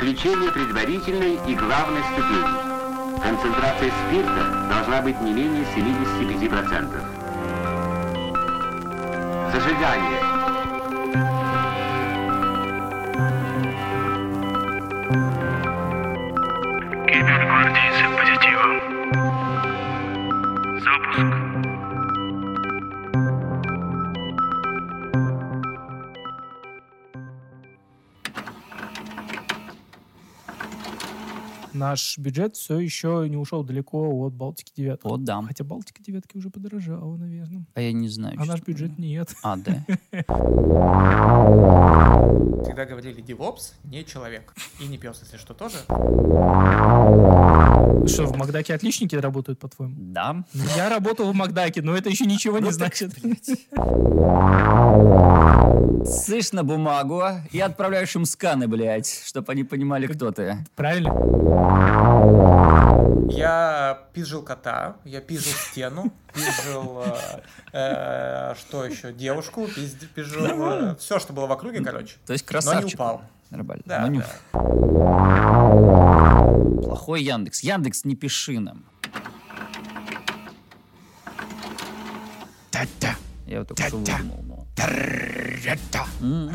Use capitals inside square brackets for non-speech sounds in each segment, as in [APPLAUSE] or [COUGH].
Включение предварительной и главной ступени. Концентрация спирта должна быть не менее 75%. Зажигание. Наш бюджет все еще не ушел далеко от Балтики 9. Вот да. Хотя Балтика 9 уже подорожала, наверное. А я не знаю. А наш бюджет нет. А, да. Всегда говорили DevOps не человек. И не пес, если что, тоже. Что, в Макдаке отличники работают, по-твоему? Да. Ну, Я работал в Макдаке, но это еще ничего не значит. Сышь на бумагу и отправляешь им сканы, блядь, чтобы они понимали, кто ты. Правильно? Я пизжил кота, я пизжил стену, пизжил... э, э, что еще? Девушку, пизд- пизжил... все, что было в округе, короче. То есть Но не красавчик. упал. Нормально. Да, Но не- да. Плохой Яндекс. Яндекс, не пиши нам. Я вот только что выдумал. ну. М.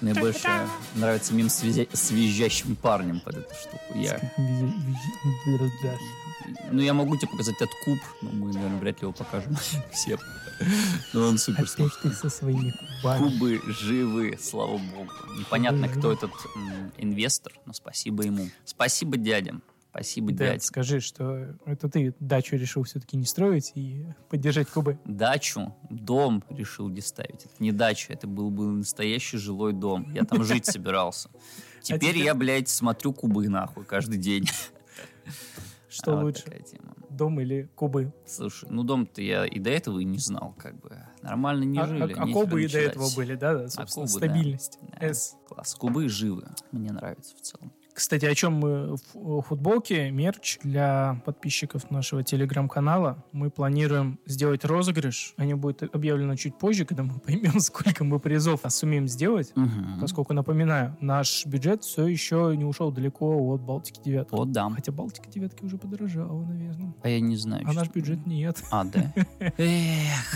Мне больше нравится мим с, визя- с визжащим парнем под эту штуку. Я, ну, я могу тебе показать этот куб, но мы, наверное, вряд ли его покажем [LAUGHS] всем. Но он супер Опять ты со своими кубами. Кубы живы, слава богу. Непонятно, кто этот инвестор, но спасибо ему. Спасибо дядям. Спасибо Да, дядям. скажи, что это ты дачу решил все-таки не строить и поддержать кубы. Дачу, дом решил где ставить. Это не дача, это был бы настоящий жилой дом. Я там жить [LAUGHS] собирался. Теперь теперь- я, блядь, смотрю кубы нахуй каждый день. [LAUGHS] Что А, вот лучше, такая тема. дом или кубы? Слушай, ну дом-то я и до этого и не знал, как бы. Нормально не а, жили. а- а кубы и до этого были, да, да, собственно, кубы, да. стабильность. Да. S. Класс. Кубы живы. Мне нравится в целом. Кстати, о чем мы в футболке, мерч для подписчиков нашего телеграм-канала. Мы планируем сделать розыгрыш. Они будет объявлено чуть позже, когда мы [LAUGHS] поймем, сколько мы призов сумеем сделать. Мгм. Поскольку, напоминаю, наш бюджет все еще не ушел далеко от Балтики 9. Вот да. Хотя Балтика 9 уже подорожала, наверное. А я не знаю. А наш бюджет нет. А, да. [LAUGHS]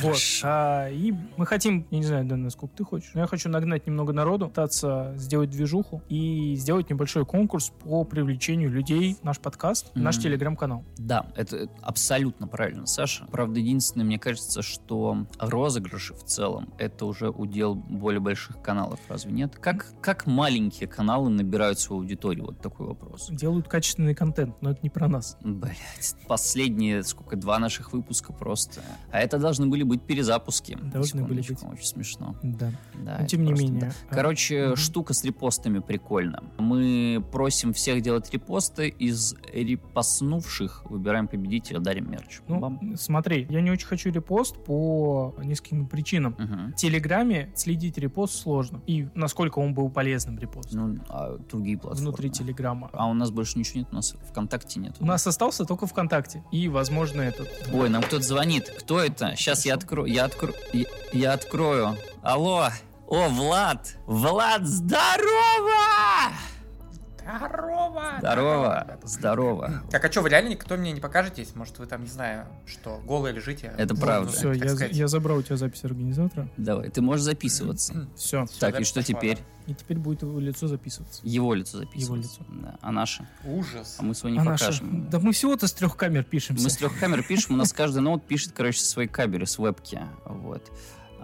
Вот. А, и мы хотим, я не знаю, Дэн, насколько ты хочешь, но я хочу нагнать немного народу, пытаться сделать движуху и сделать небольшой конкурс по привлечению людей в наш подкаст, в наш телеграм-канал. Да, это абсолютно правильно, Саша. Правда, единственное, мне кажется, что розыгрыши в целом это уже удел более больших каналов, разве нет? Как, как маленькие каналы набирают свою аудиторию? Вот такой вопрос. Делают качественный контент, но это не про нас. Блять, последние, сколько, два наших выпуска просто. А это должны были быть перезапуски. Должны были быть. Очень смешно. Да. Да, Но тем не просто, менее, да. Короче, мгм. штука с репостами прикольно. Мы просим всех делать репосты. Из репостнувших выбираем победителя, дарим мерч. Ну, Бам. смотри, я не очень хочу репост по нескольким причинам. Мгм. В Телеграме следить репост сложно. И насколько он был полезным репост Ну, а другие платформы. внутри Телеграма. А у нас больше ничего нет, у нас ВКонтакте нет. У нас остался только ВКонтакте. И, возможно, этот... Ой, нам кто-то звонит. Кто это? Сейчас я открою. Я открою. Я, я открою. Алло. О, Влад! Влад, здорово! Здорово! Здорово, здорово. Так, а что, вы реально никто мне не покажетесь? Может, вы там, не знаю, что, голые лежите? Это Ну, правда. ну, Все, я, я забрал у тебя запись организатора. Давай, ты можешь записываться. Все. Так, и что теперь? И теперь будет его лицо записываться. Его лицо записывается. Его лицо. Да. А наше? Ужас. А мы свой не А покажем. Да мы всего-то с трех камер пишемся. Мы с трех камер пишем, у нас каждый ноут пишет, короче, со своей камеры, с вебки. Вот.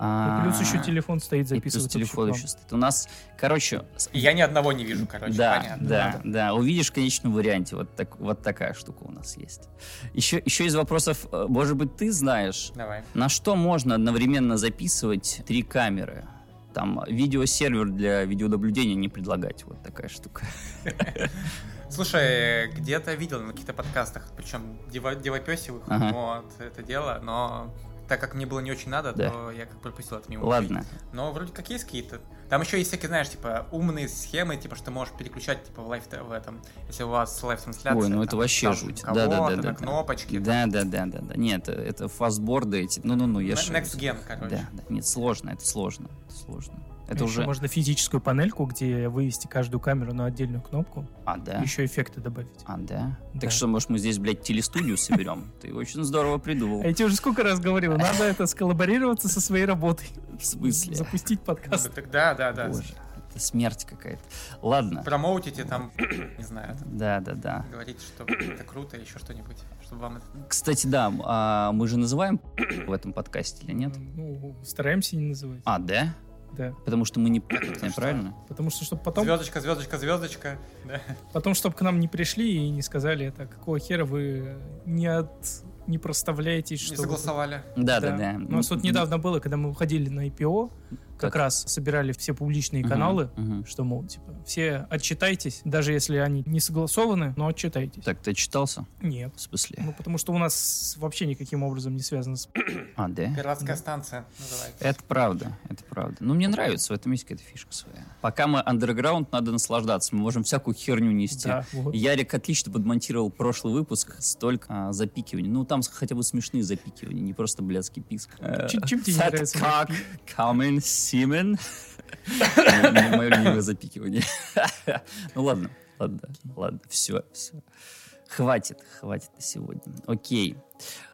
А, плюс еще телефон стоит и плюс записывать. телефон еще стоит. У нас, короче, я ни одного не вижу, короче, да, понятно. да, да. Увидишь в конечном варианте. Вот, так, вот такая штука у нас есть. Еще, еще из вопросов, э, может быть, ты знаешь, Давай. на что можно одновременно записывать три камеры? Там видеосервер для видеонаблюдения не предлагать. Вот такая штука. [LAUGHS] Слушай, где-то видел на каких-то подкастах, причем девопесевых, Ага. вот, это дело, но так как мне было не очень надо, Да. то я как пропустил это мимо. Ладно. Но вроде как есть какие-то. Там еще есть всякие, знаешь, типа умные схемы, типа, что можешь переключать, типа, в live в этом. Если у вас live-трансляция. Ой, ну там, это вообще там жуть. Да, да, да, да. кнопочки. Да, да, да, да, да. Нет, это, фастборды эти. Ну-ну-ну, я там. ж- Next Gen, короче. Да, да. Нет, сложно, это сложно. Это сложно. Это Еще уже... можно физическую панельку, где вывести каждую камеру на отдельную кнопку, А, да? еще эффекты добавить. А, да? Да. Так что, может, мы здесь, блядь, телестудию соберем? Ты очень здорово придумал. А я тебе уже сколько раз говорил, надо это сколлаборироваться со своей работой. В смысле? Запустить подкаст. Так, Да, да, да. Это смерть какая-то. Ладно. Промоутите там, [CLEARS THROAT] не знаю, там, Да, да, да. говорите, что это круто, еще что-нибудь, чтобы вам это... [CLEARS THROAT] Кстати, да, а мы же называем [CLEARS THROAT] в этом подкасте или нет? Ну, стараемся не называть. А, да? Да. Потому что мы не пакетные, правильно? Потому что, чтобы потом, Звездочка, звездочка, звездочка. Да. потом, чтобы к нам не пришли и не сказали, это какого хера вы не от не проставляетесь, Не что... вы- согласовали. Да, да, да. У нас вот недавно было, когда мы уходили на IPO, как Как? раз собирали все публичные каналы, мгм. что, мол, типа, все отчитайтесь, даже если они не согласованы, но отчитайтесь. Так, ты читался? Нет. В смысле? Ну, потому что у нас вообще никаким образом не связано с... [CLEARS THROAT] А, да? Пиратская станция называется. Это правда, это правда. Ну, мне нравится, в этом есть какая-то фишка своя. Пока мы андерграунд, надо наслаждаться. Мы можем всякую херню нести. Да, вот. Ярик отлично подмонтировал прошлый выпуск, столько а, запикиваний. Ну, там хотя бы смешные запикивания, не просто блядский писк. Э, Чем- чем тебе не Fat нравится [LAUGHS] cock coming semen. [LAUGHS] Мое любимое запикивание. [LAUGHS] Ну, ладно, ладно, ладно, все, все. Хватит, хватит на сегодня. Окей,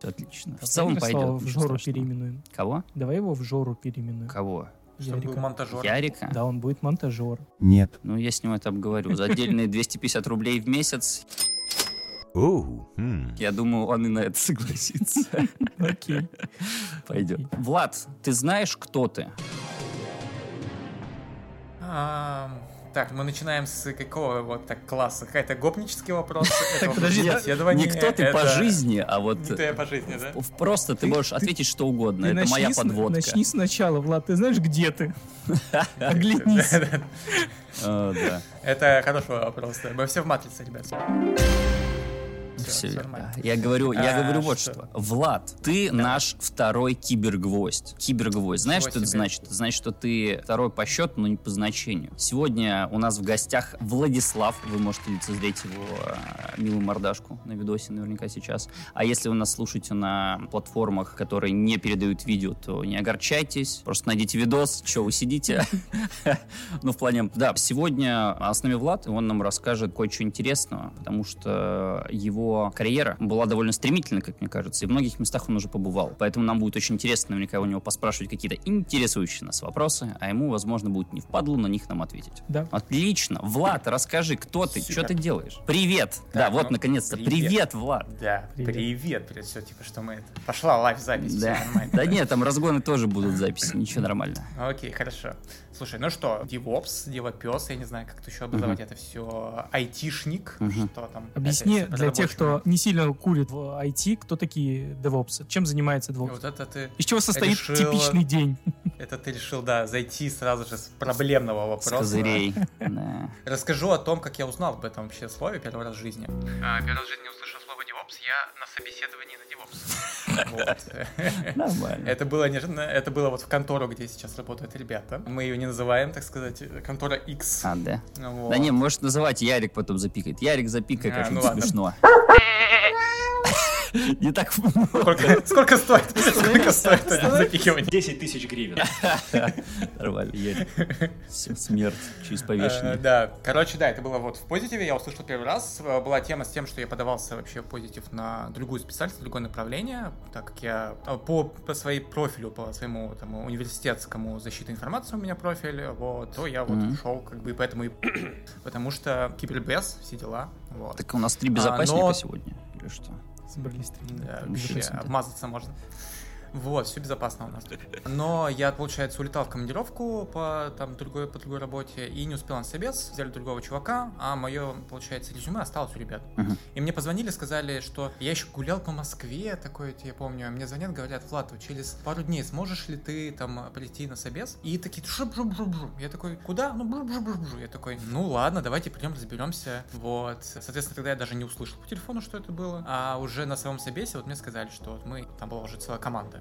отлично. В целом пойдет. В Жору переименуем. Кого? Давай его в Жору переименуем. Кого? Чтобы Ярика. монтажер. Ярика? Да, он будет монтажер. Нет. Ну, я с ним это обговорю. За отдельные 250 рублей в месяц, Оу. хм. я думаю, он и на это согласится. [LAUGHS] Окей. Пойдет. Влад, ты знаешь, кто ты? Так, мы начинаем с какого вот так класса? Какая-то гопнический вопрос? [LAUGHS] Это подожди, Не кто ты по жизни, а вот... Не кто я по жизни, да? Просто ты Ты- можешь ты- ответить что угодно. Ты Это моя подводка. Начни сначала, Влад. Ты знаешь, где ты? [LAUGHS] Оглянись. [LAUGHS] А, да. Это хороший вопрос. Мы все в матрице, ребят. Все верно. Я говорю, я А, говорю вот что? что. Влад, ты наш второй кибергвоздь. Кибергвоздь. Знаешь, что это значит? Это значит, что ты второй по счету, но не по значению. Сегодня у нас в гостях Владислав. Вы можете лицезреть его э, милую мордашку на видосе наверняка сейчас. А если вы нас слушаете на платформах, которые не передают видео, то не огорчайтесь. Просто найдите видос, что вы сидите. [LAUGHS] Ну, в плане, да, сегодня а с нами Влад, и он нам расскажет кое-что интересного, потому что его карьера была довольно стремительной, как мне кажется, и в многих местах он уже побывал. Поэтому нам будет очень интересно наверняка у него поспрашивать какие-то интересующие нас вопросы, а ему, возможно, будет не впадло на них нам ответить. Да. Отлично. Влад, расскажи, кто ты, что ты делаешь? Привет. Да, вот, ну, наконец-то. привет. Привет, Влад. Да, Привет. привет, привет, все, типа, что мы это... Пошла лайв-запись, Да. нормально. Да нет, там разгоны тоже будут записи, ничего нормально. Окей, хорошо. Слушай, ну что, DevOps, DevOps, я не знаю, как тут еще образовать это все, айтишник, что там. Объясни для тех. Кто не сильно курит в IT, кто такие девопсы, чем занимается DevOps, Вот это ты, из чего состоит решила- типичный день. это ты решил, да, зайти сразу же с проблемного С вопроса. козырей. [LAUGHS] Да. Расскажу о том, как я узнал об этом вообще слове первый раз в жизни. первый раз в жизни DevOps, я на собеседовании на DevOps. Нормально. Это было, неожиданно, это было вот в контору, где сейчас работают ребята. Мы ее не называем, так сказать, контора X. А, да. Да не, может называть Ярик потом запикает. Ярик запикай, А, как ну смешно. Не так Сколько, сколько стоит? Сколько стоит это запикивание? 10 тысяч гривен. [LAUGHS] нормально. Все, смерть через Э, повешение. Да, короче, да, это было вот в позитиве, я услышал первый раз. Э, Была тема с тем, что я подавался вообще в позитив на другую специальность, другое направление, так как я э, по, по своей профилю, по своему там, университетскому защиты информации у меня профиль, вот, то я вот ушел, как бы, и поэтому и... [CLEARS THROAT] потому что кибербез, все дела, вот. Так у нас три безопасника но- сегодня. Или что? Собрались. Да, вообще, обмазаться можно. Вот, все безопасно у нас. Но я, получается, улетал в командировку по, там, другой, по другой работе и не успел на собес, взяли другого чувака, а мое, получается, резюме осталось у ребят. Мгм. И мне позвонили, сказали, что я еще гулял по Москве, такое, я помню, мне звонят, говорят, Влад, через пару дней сможешь ли ты там прийти на собес? И такие, шуп шуп шуп шуп Я такой, куда? Ну, бру бру бру бру Я такой, ну ладно, давайте придем, разберемся. Вот. Соответственно, тогда я даже не услышал по телефону, что это было. А уже на своем собесе вот мне сказали, что вот мы, там была уже целая команда.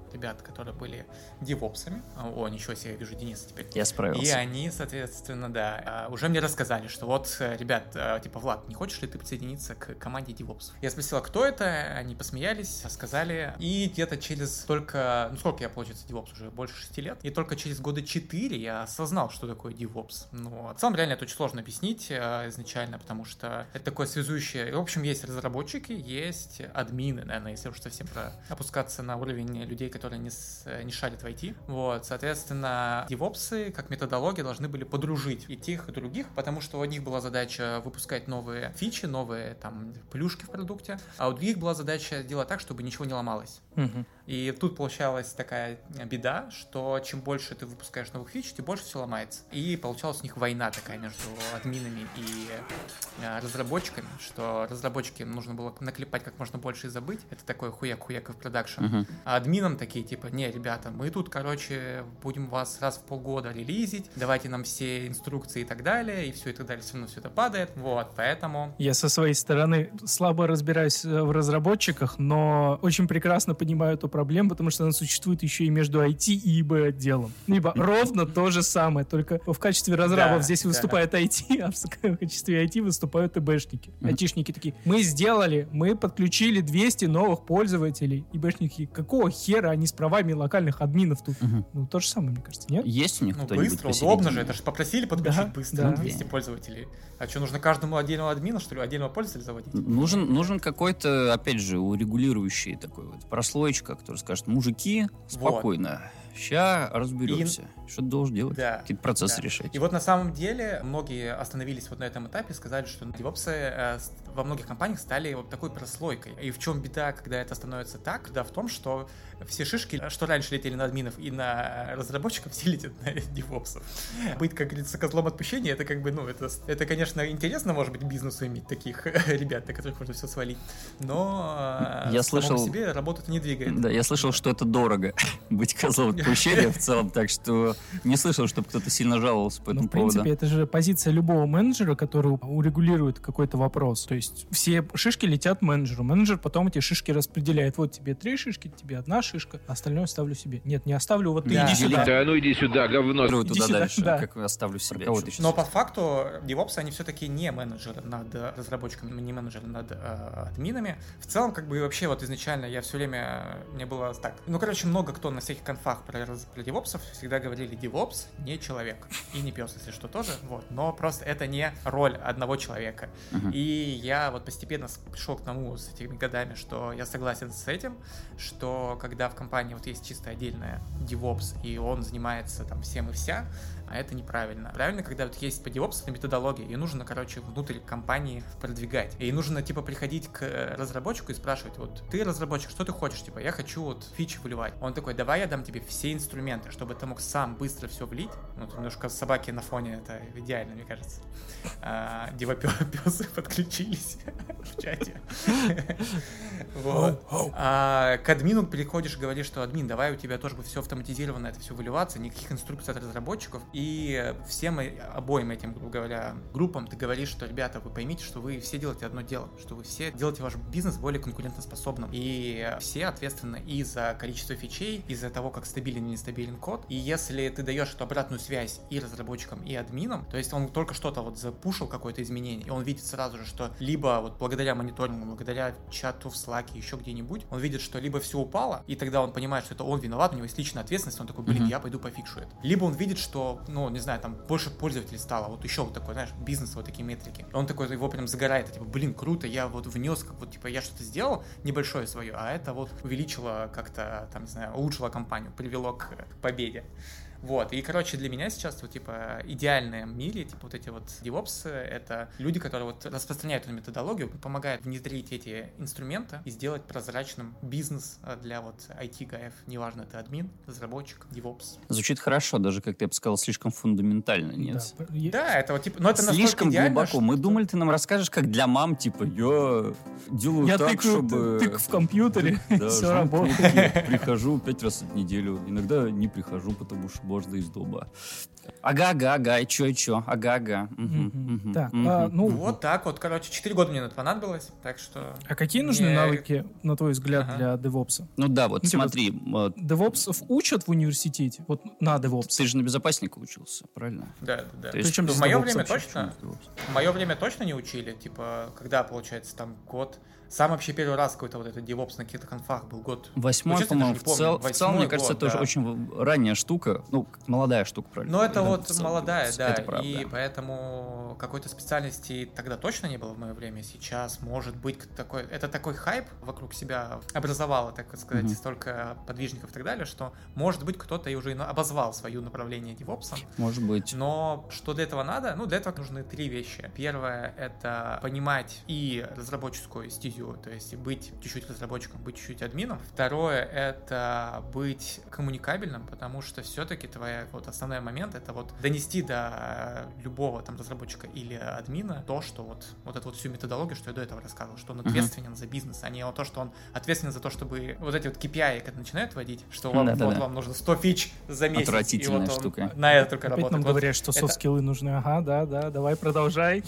ребят, которые были девопсами. О, ничего себе, я вижу Дениса теперь. Я справился. И они, соответственно, да, а, уже мне рассказали, что вот, э, ребят, э, типа, Влад, не хочешь ли ты присоединиться к команде девопсов? Я спросила, кто это, они посмеялись, рассказали, и где-то через только, ну сколько я, получается, девопс уже, больше шести лет, и только через года четыре я осознал, что такое девопс. Ну, в целом, реально, это очень сложно объяснить э, изначально, потому что это такое связующее, в общем, есть разработчики, есть админы, наверное, если уж совсем про опускаться на уровень людей, которые не, с- не шарят в IT. Вот, соответственно, девопсы, как методология, должны были подружить и тех, и других, потому что у одних была задача выпускать новые фичи, новые там плюшки в продукте, а у других была задача делать так, чтобы ничего не ломалось. Мгм. И тут получалась такая беда, что чем больше ты выпускаешь новых фич, тем больше все ломается. И получалась у них война такая между админами и э, разработчиками, что разработчикам нужно было наклепать как можно больше и забыть. Это такой хуяк-хуяк в продакшн. Мгм. А админам такие, типа, не, ребята, мы тут, короче, будем вас раз в полгода релизить, давайте нам все инструкции и так далее, и все и так далее, все равно все это падает. Вот, поэтому... Я со своей стороны слабо разбираюсь э, в разработчиках, но очень прекрасно понимаю эту проблему, потому что она существует еще и между IT и ИБ отделом. Либо ровно то же самое, только в качестве разрабов Да, здесь да. выступает IT, а в [LAUGHS] качестве IT выступают ИБшники. Мгм. Айтишники такие, мы сделали, мы подключили 200 новых пользователей. ИБшники, какого хера они с правами локальных админов тут? Ну, то же самое, мне кажется, нет? Есть у них Ну, кто-нибудь быстро, посередине? удобно же, это же попросили подключить Да, быстро, да. 200 пользователей. А что, нужно каждому отдельного админа, что ли, отдельного пользователя заводить? Нужен, нужен какой-то, опять же, урегулирующий такой вот прослоечка, который скажет, мужики, спокойно, ща разберемся. Что ты должен делать? Да, Какие-то процессы да. решать. И вот на самом деле многие остановились вот на этом этапе и сказали, что э, с- во многих компаниях стали вот такой прослойкой. И в чем беда, когда это становится так? Беда в том, что все шишки, что раньше летели на админов и на разработчиков, [LAUGHS] все летят на девопсов. Быть, как говорится, козлом отпущения, это как бы, ну, это, это конечно, интересно, может быть, бизнесу иметь таких [LAUGHS] ребят, на которых можно все свалить. Но э, Я слышал- себе работу не двигает. Да, я слышал, что это дорого [LAUGHS] быть козлом отпущения в целом, так что не слышал, чтобы кто-то сильно жаловался по Ну, этому в принципе, поводу. это же позиция любого менеджера, который урегулирует какой-то вопрос. То есть все шишки летят менеджеру. Менеджер потом эти шишки распределяет. Вот тебе три шишки, тебе одна шишка, а остальное оставлю себе. Нет, не оставлю, вот ты Да. иди сюда. Да ну иди сюда, говно. Иди туда сюда, дальше, да. как оставлю себе. Кого ты? Но по факту девопсы, они все-таки не менеджеры над э, разработчиками, не менеджеры над э, админами. В целом, как бы вообще вот изначально я все время, мне было так. Ну, короче, много кто на всяких конфах про, про девопсов всегда говорили, девопс не человек. И не пес, если что, тоже. Вот. Но просто это не роль одного человека. Мгм. И я вот постепенно пришел к тому с этими годами, что я согласен с этим, что когда в компании вот есть чисто отдельная DevOps, и он занимается там всем и вся, а это неправильно. Правильно, когда вот есть по DevOps это методология, и нужно, короче, внутрь компании продвигать. И нужно, типа, приходить к э, разработчику и спрашивать, вот, ты разработчик, что ты хочешь? Типа, я хочу вот фичи выливать. Он такой, давай я дам тебе все инструменты, чтобы ты мог сам быстро все влить. Ну, тут немножко собаки на фоне, это идеально, мне кажется. А, Девопесы подключились [LAUGHS] в чате. [LAUGHS] Вот. А к админу приходишь и говоришь, что админ, давай у тебя тоже будет все автоматизировано, это все выливаться, никаких инструкций от разработчиков. И всем и- обоим этим, грубо говоря, группам ты говоришь, что, ребята, вы поймите, что вы все делаете одно дело, что вы все делаете ваш бизнес более конкурентоспособным. И все ответственны и за количество фичей, и за того, как стабилен или нестабилен код. И если ты даешь эту обратную связь и разработчикам, и админам, то есть он только что-то вот запушил какое-то изменение, и он видит сразу же, что либо вот благодаря мониторингу, благодаря чату в Slack, еще где-нибудь, он видит, что либо все упало, и тогда он понимает, что это он виноват, у него есть личная ответственность, он такой, блин, Мгм. я пойду пофикшу это. Либо он видит, что, ну, не знаю, там больше пользователей стало, вот еще вот такой, знаешь, бизнес, вот такие метрики. Он такой, его прям загорает, типа, блин, круто, я вот внес, как вот, типа, я что-то сделал небольшое свое, а это вот увеличило как-то, там, не знаю, улучшило компанию, привело к победе. Вот, и, короче, для меня сейчас, вот, типа, идеальные мили, типа, вот эти вот DevOps, это люди, которые вот распространяют эту методологию, помогают внедрить эти инструменты и сделать прозрачным бизнес а, для вот IT-гаев, неважно, это админ, разработчик, DevOps. Звучит хорошо, даже, как я бы сказал, слишком фундаментально, нет? Да, Да, это вот, типа, но это Слишком идеально, глубоко. Мы что- думали, ты нам расскажешь, как для мам, типа, я делаю Я так, тыкаю, чтобы... тык в компьютере, Да, все работает. Прихожу пять раз в неделю. Иногда не прихожу, потому что можно из дома. Ага-ага, ага, и чё, и чё, Мгм. мгм, Так, а, ну, Вот так вот, короче, 4 года мне на это понадобилось, так что... а какие нужны навыки, на твой взгляд, Ага. для девопса? Ну да, вот Ну, смотри, э, Девопсов учат в университете? Вот на девопс. ты же на безопасника учился, правильно? Да, да, да. То есть Причем в мое время точно, в мое время точно не учили, типа, когда, получается, там год... Сам вообще первый раз какой-то вот этот DevOps на каких-то конфах был год. Восьмой, Ну, по-моему, в, цел- целом, мне кажется, год, это уже да. очень ранняя штука, ну, молодая штука, правильно? Но это вот целом молодая, да, Это правда. и поэтому какой-то специальности тогда точно не было в мое время. Сейчас может быть такой, это такой хайп вокруг себя образовало, так сказать, Мгм. столько подвижников и так далее, что может быть кто-то и уже обозвал свое направление девопсом. Может быть. Но что для этого надо? Ну, для этого нужны три вещи. Первое — это понимать и разработческую стезю, то есть быть чуть-чуть разработчиком, быть чуть-чуть админом. Второе — это быть коммуникабельным, потому что все-таки твоя вот основной момент — это вот донести до любого там разработчика или админа то, что вот, вот эту вот всю методологию, что я до этого рассказывал, что он ответственен за бизнес, а не то, что он ответственен за то, чтобы вот эти вот KPI, когда начинают вводить, что вам, вот вам нужно 100 фич за месяц. и Отвратительная вот он штука. На это только Опять работает. нам Вот говорят, что это- софт-скиллы нужны. Ага, да, да, давай продолжай.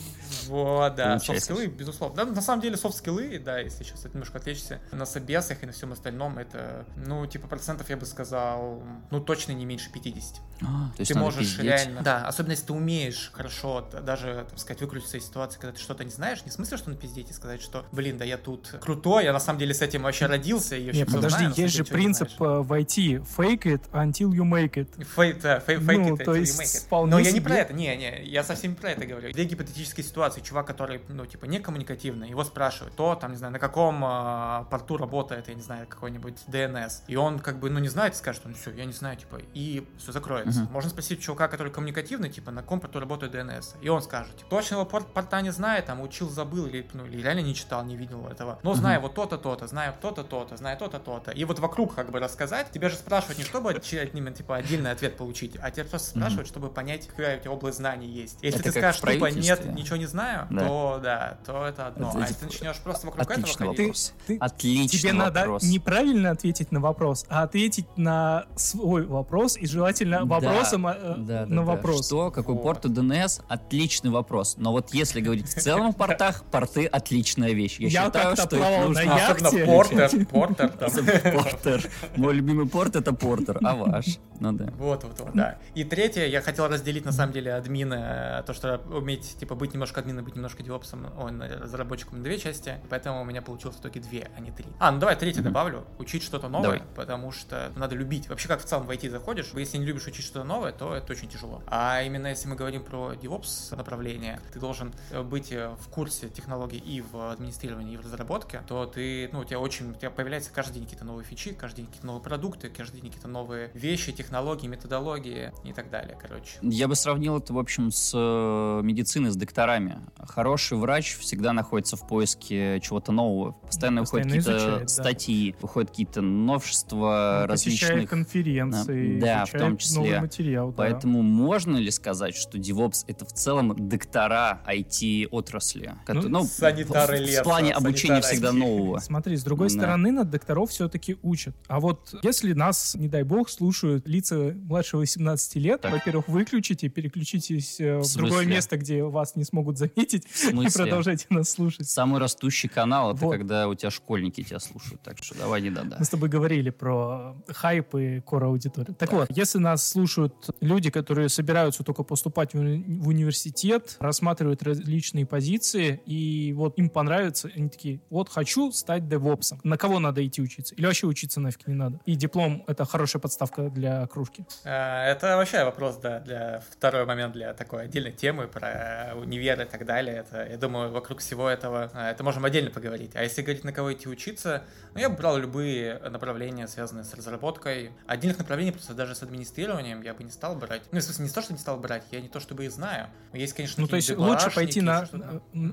Вот, да, софт-скиллы, безусловно. Да, на самом деле, софт-скиллы, да, если сейчас это немножко отвлечься, на собесах и на всем остальном, это, ну, типа, процентов, я бы сказал, ну, точно не меньше 50. А, то есть ты можешь пиздеть. реально... Да, особенно если ты умеешь хорошо, даже, так сказать, выкрутиться из ситуации, когда ты что-то не знаешь, не в смысле, что напиздеть и сказать, что, блин, да я тут крутой, я на самом деле с этим вообще родился, и вообще Не, всё подожди, знаю, на есть же принцип э, в IT. Fake it until you make it. Фейк, да, фейк, фейк Ну, it то until you есть make it. вполне Но я не себе- про это, не, не, я совсем не про это говорю. Две гипотетические ситуации. Чувак, который, ну, типа, не коммуникативный, его спрашивают, то, там, не знаю, на каком а, порту работает, я не знаю, какой-нибудь DNS. И он, как бы, ну, не знает, скажет, ну, все, я не знаю, типа, и все закроется. Мгм. Можно спросить чувака, который коммуникативный, типа, на каком порту работает DNS. И он скажет, типа, точного порт, порта не знает, там, учил, забыл, или, ну, или реально не читал, не видел этого. Но знаю вот то-то, то-то, знаю то-то, то-то, знаю то-то, то-то. И вот вокруг, как бы, рассказать, тебя же спрашивают не чтобы от ними, типа, отдельный ответ получить, а тебя просто спрашивают, чтобы понять, какая у тебя область знаний есть. Если Это ты скажешь тупо нет, ничего не знаю, Да. то да, то это одно. Это а если типа ты начнешь просто вокруг отличный этого ходить, вопрос. Ты- Отличный Тебе надо неправильно ответить на вопрос, а ответить на свой вопрос и желательно вопросом э, Да, да, на да. вопрос. Что, какой Вот. порт у DNS? Отличный вопрос. Но вот если говорить в целом о портах, порты отличная вещь. Я, Я считаю, что плавал нужно на яхте. портер, портер, там. Портер. Мой любимый порт это портер, а ваш? Ну да. Вот, вот, вот, да. И третье, я хотел разделить на самом деле админа, э, то, что уметь, типа, быть немножко админом, быть немножко девопсом, он разработчиком на две части, поэтому у меня получилось в итоге две, а не три. А, ну давай третье добавлю, учить что-то новое, Давай. потому что надо любить. Вообще, как в целом в IT заходишь, если не любишь учить что-то новое, то это очень тяжело. А именно если мы говорим про DevOps направление, ты должен э, быть э, в курсе технологий и в администрировании, и в разработке, то ты, ну, у тебя очень, у тебя появляются каждый день какие-то новые фичи, каждый день какие-то новые продукты, каждый день какие-то новые вещи, технологии, методологии и так далее, короче. Я бы сравнил это, в общем, с э, медициной, с докторами. Хороший врач всегда находится в поиске чего-то нового. Постоянно, выходят Постоянно какие-то изучает, да. статьи, выходят какие-то новшества Он различных. конференции, Да, в том числе. новый материал. да. Поэтому можно ли сказать, что DevOps это в целом доктора IT-отрасли? Кото- Ну, санитары в, в леса, плане обучения всегда IT. нового. [LAUGHS] Смотри, с другой Да. стороны, на докторов все-таки учат. А вот если нас, не дай бог, слушают лица младше 18 лет, Так. во-первых, выключите, переключитесь э, в, В другое место, где вас не смогут заметить, В [LAUGHS] и продолжайте нас слушать. Самый растущий канал это Вот. когда у тебя школьники тебя слушают. Так что давай не да Мы с тобой говорили про хайп и кор аудиторию. Так, вот, если нас слушают люди, которые собираются только поступать в, уни- в университет, рассматривают различные позиции, и вот им понравится, они такие, вот хочу стать девопсом. На кого надо идти учиться? Или вообще учиться нафиг не надо? И диплом — это хорошая подставка для кружки. Э, Это вообще вопрос, да, для второй момент для такой отдельной темы про универ и так далее. Это, я думаю, вокруг всего этого э, это можем отдельно поговорить. А если говорить, на кого идти учиться, ну, я бы брал любые направления, связанные с разработкой. Отдельных направлений просто даже с администрированием я бы не стал брать. Ну, в смысле, не то, что не стал брать, я не то, чтобы их знаю. Есть, конечно, Ну, то есть лучше пойти на,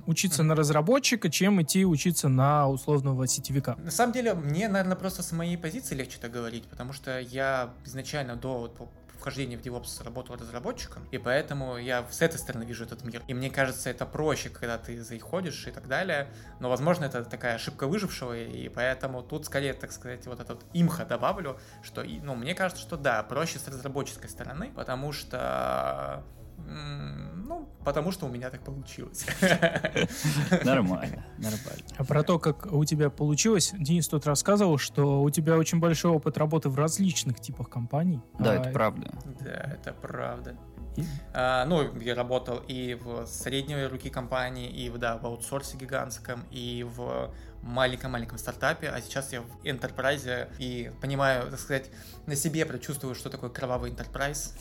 учиться на разработчика, чем идти учиться на условного сетевика. На самом деле, мне, наверное, просто с моей позиции легче так говорить, потому что я изначально до вот, вхождения в DevOps работал разработчиком, и поэтому я с этой стороны вижу этот мир. И мне кажется, это проще, когда ты заходишь и так далее, но, возможно, это такая ошибка выжившего, и поэтому тут скорее, так сказать, вот этот имха добавлю, что, ну, мне кажется, что да, проще с разработческой стороны, потому что ну, потому что у меня так получилось. [LAUGHS] Нормально, нормально. А про то, как у тебя получилось, Денис тут рассказывал, что у тебя очень большой опыт работы в различных типах компаний. Да, А, это правда. Да, это правда. и- А, ну, я работал и в средней руки компании, и в, да, в аутсорсе гигантском, и в маленьком-маленьком стартапе, а сейчас я в Enterprise и понимаю, так сказать, на себе прочувствую, что такое кровавый Enterprise.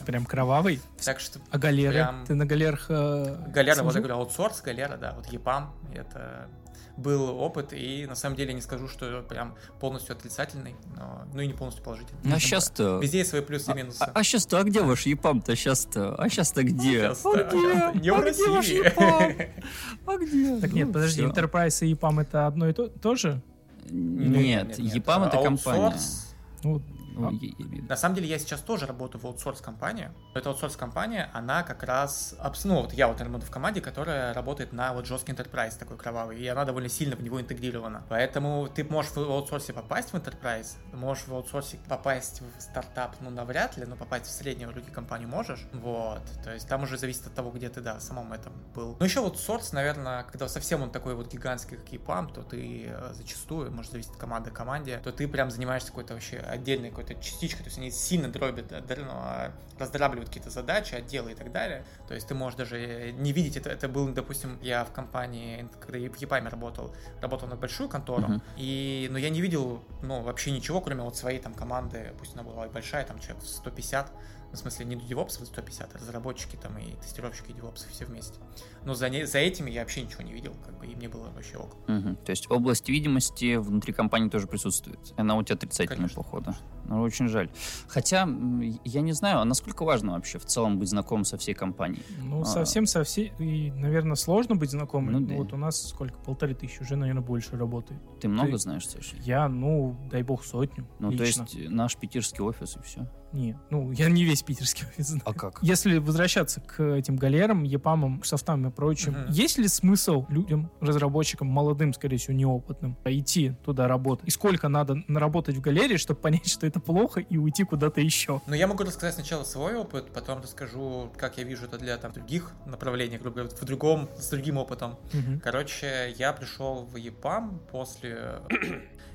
И, Прям кровавый. Так что А галеры? Прям- Ты на галерах э, Галера, вот я говорю, аутсорс, галера, да, вот EPAM, это был опыт, и на самом деле не скажу, что прям полностью отрицательный, но, ну и не полностью положительный. А Это сейчас-то... Везде есть свои плюсы и минусы. А сейчас-то, а где ваш ЕПАМ-то сейчас-то? А сейчас-то где? Сейчас-то, А где? не в А где ваш России. ЕПАМ? А где? Так нет, Ну, подожди. Enterprise и EPAM это одно и то, то же? Нет, ЕПАМ это компания. Ну, Ну, я- На самом деле я сейчас тоже работаю в аутсорс-компании. Эта аутсорс-компания, она как раз... Ну, вот я вот работаю в команде, которая работает на вот жесткий enterprise такой кровавый, и она довольно сильно в него интегрирована. Поэтому ты можешь в аутсорсе попасть в enterprise, можешь в аутсорсе попасть в стартап, ну, навряд ли, но попасть в среднюю руки компанию можешь. Вот. То есть там уже зависит от того, где ты, да, в самом этом был. Но еще вот сорс, наверное, когда совсем он такой вот гигантский, как EPAM, то ты э, зачастую, может зависеть от команды к команде, то ты прям занимаешься какой-то вообще отдельной какой-то частичкой, то есть они сильно дробят, ну, а, раздрабливают какие-то задачи, отделы и так далее. То есть ты можешь даже не видеть это. Это был, допустим, я в компании, когда я в EPAM работал, работал на большую контору, Мгм. и, но я не видел, ну, вообще ничего, кроме вот своей там команды, пусть она была и большая, там человек 150, в смысле не девопсов 150, а разработчики там и тестировщики девопсы все вместе. Но за, не, за этими я вообще ничего не видел, как бы, и мне было вообще ок. Мгм. То есть область видимости внутри компании тоже присутствует. Она у тебя отрицательная, Конечно, походу. Ну, очень жаль. Хотя, я не знаю, а насколько важно вообще в целом быть знакомым со всей компанией? Ну, А. совсем со всей... И, наверное, сложно быть знакомым. Ну да. Вот у нас сколько? Полторы тысячи, уже, наверное, больше работает. Ты много Ты- знаешь, Саша? Я, ну, дай бог, сотню Ну, то лично. есть э, наш питерский офис и все. Нет, ну, я не весь питерский [LAUGHS] офис знаю. А как? Если возвращаться к этим галерам, епамам, софтам и прочим, Мгм. есть ли смысл людям, разработчикам, молодым, скорее всего, неопытным, идти туда работать? И сколько надо наработать в галерее, чтобы понять, что это плохо, и уйти куда-то еще? Но я могу рассказать сначала свой опыт, потом расскажу, как я вижу это для там, других направлений, грубо говоря, в другом, с другим опытом. Мгм. Короче, я пришел в EPAM после...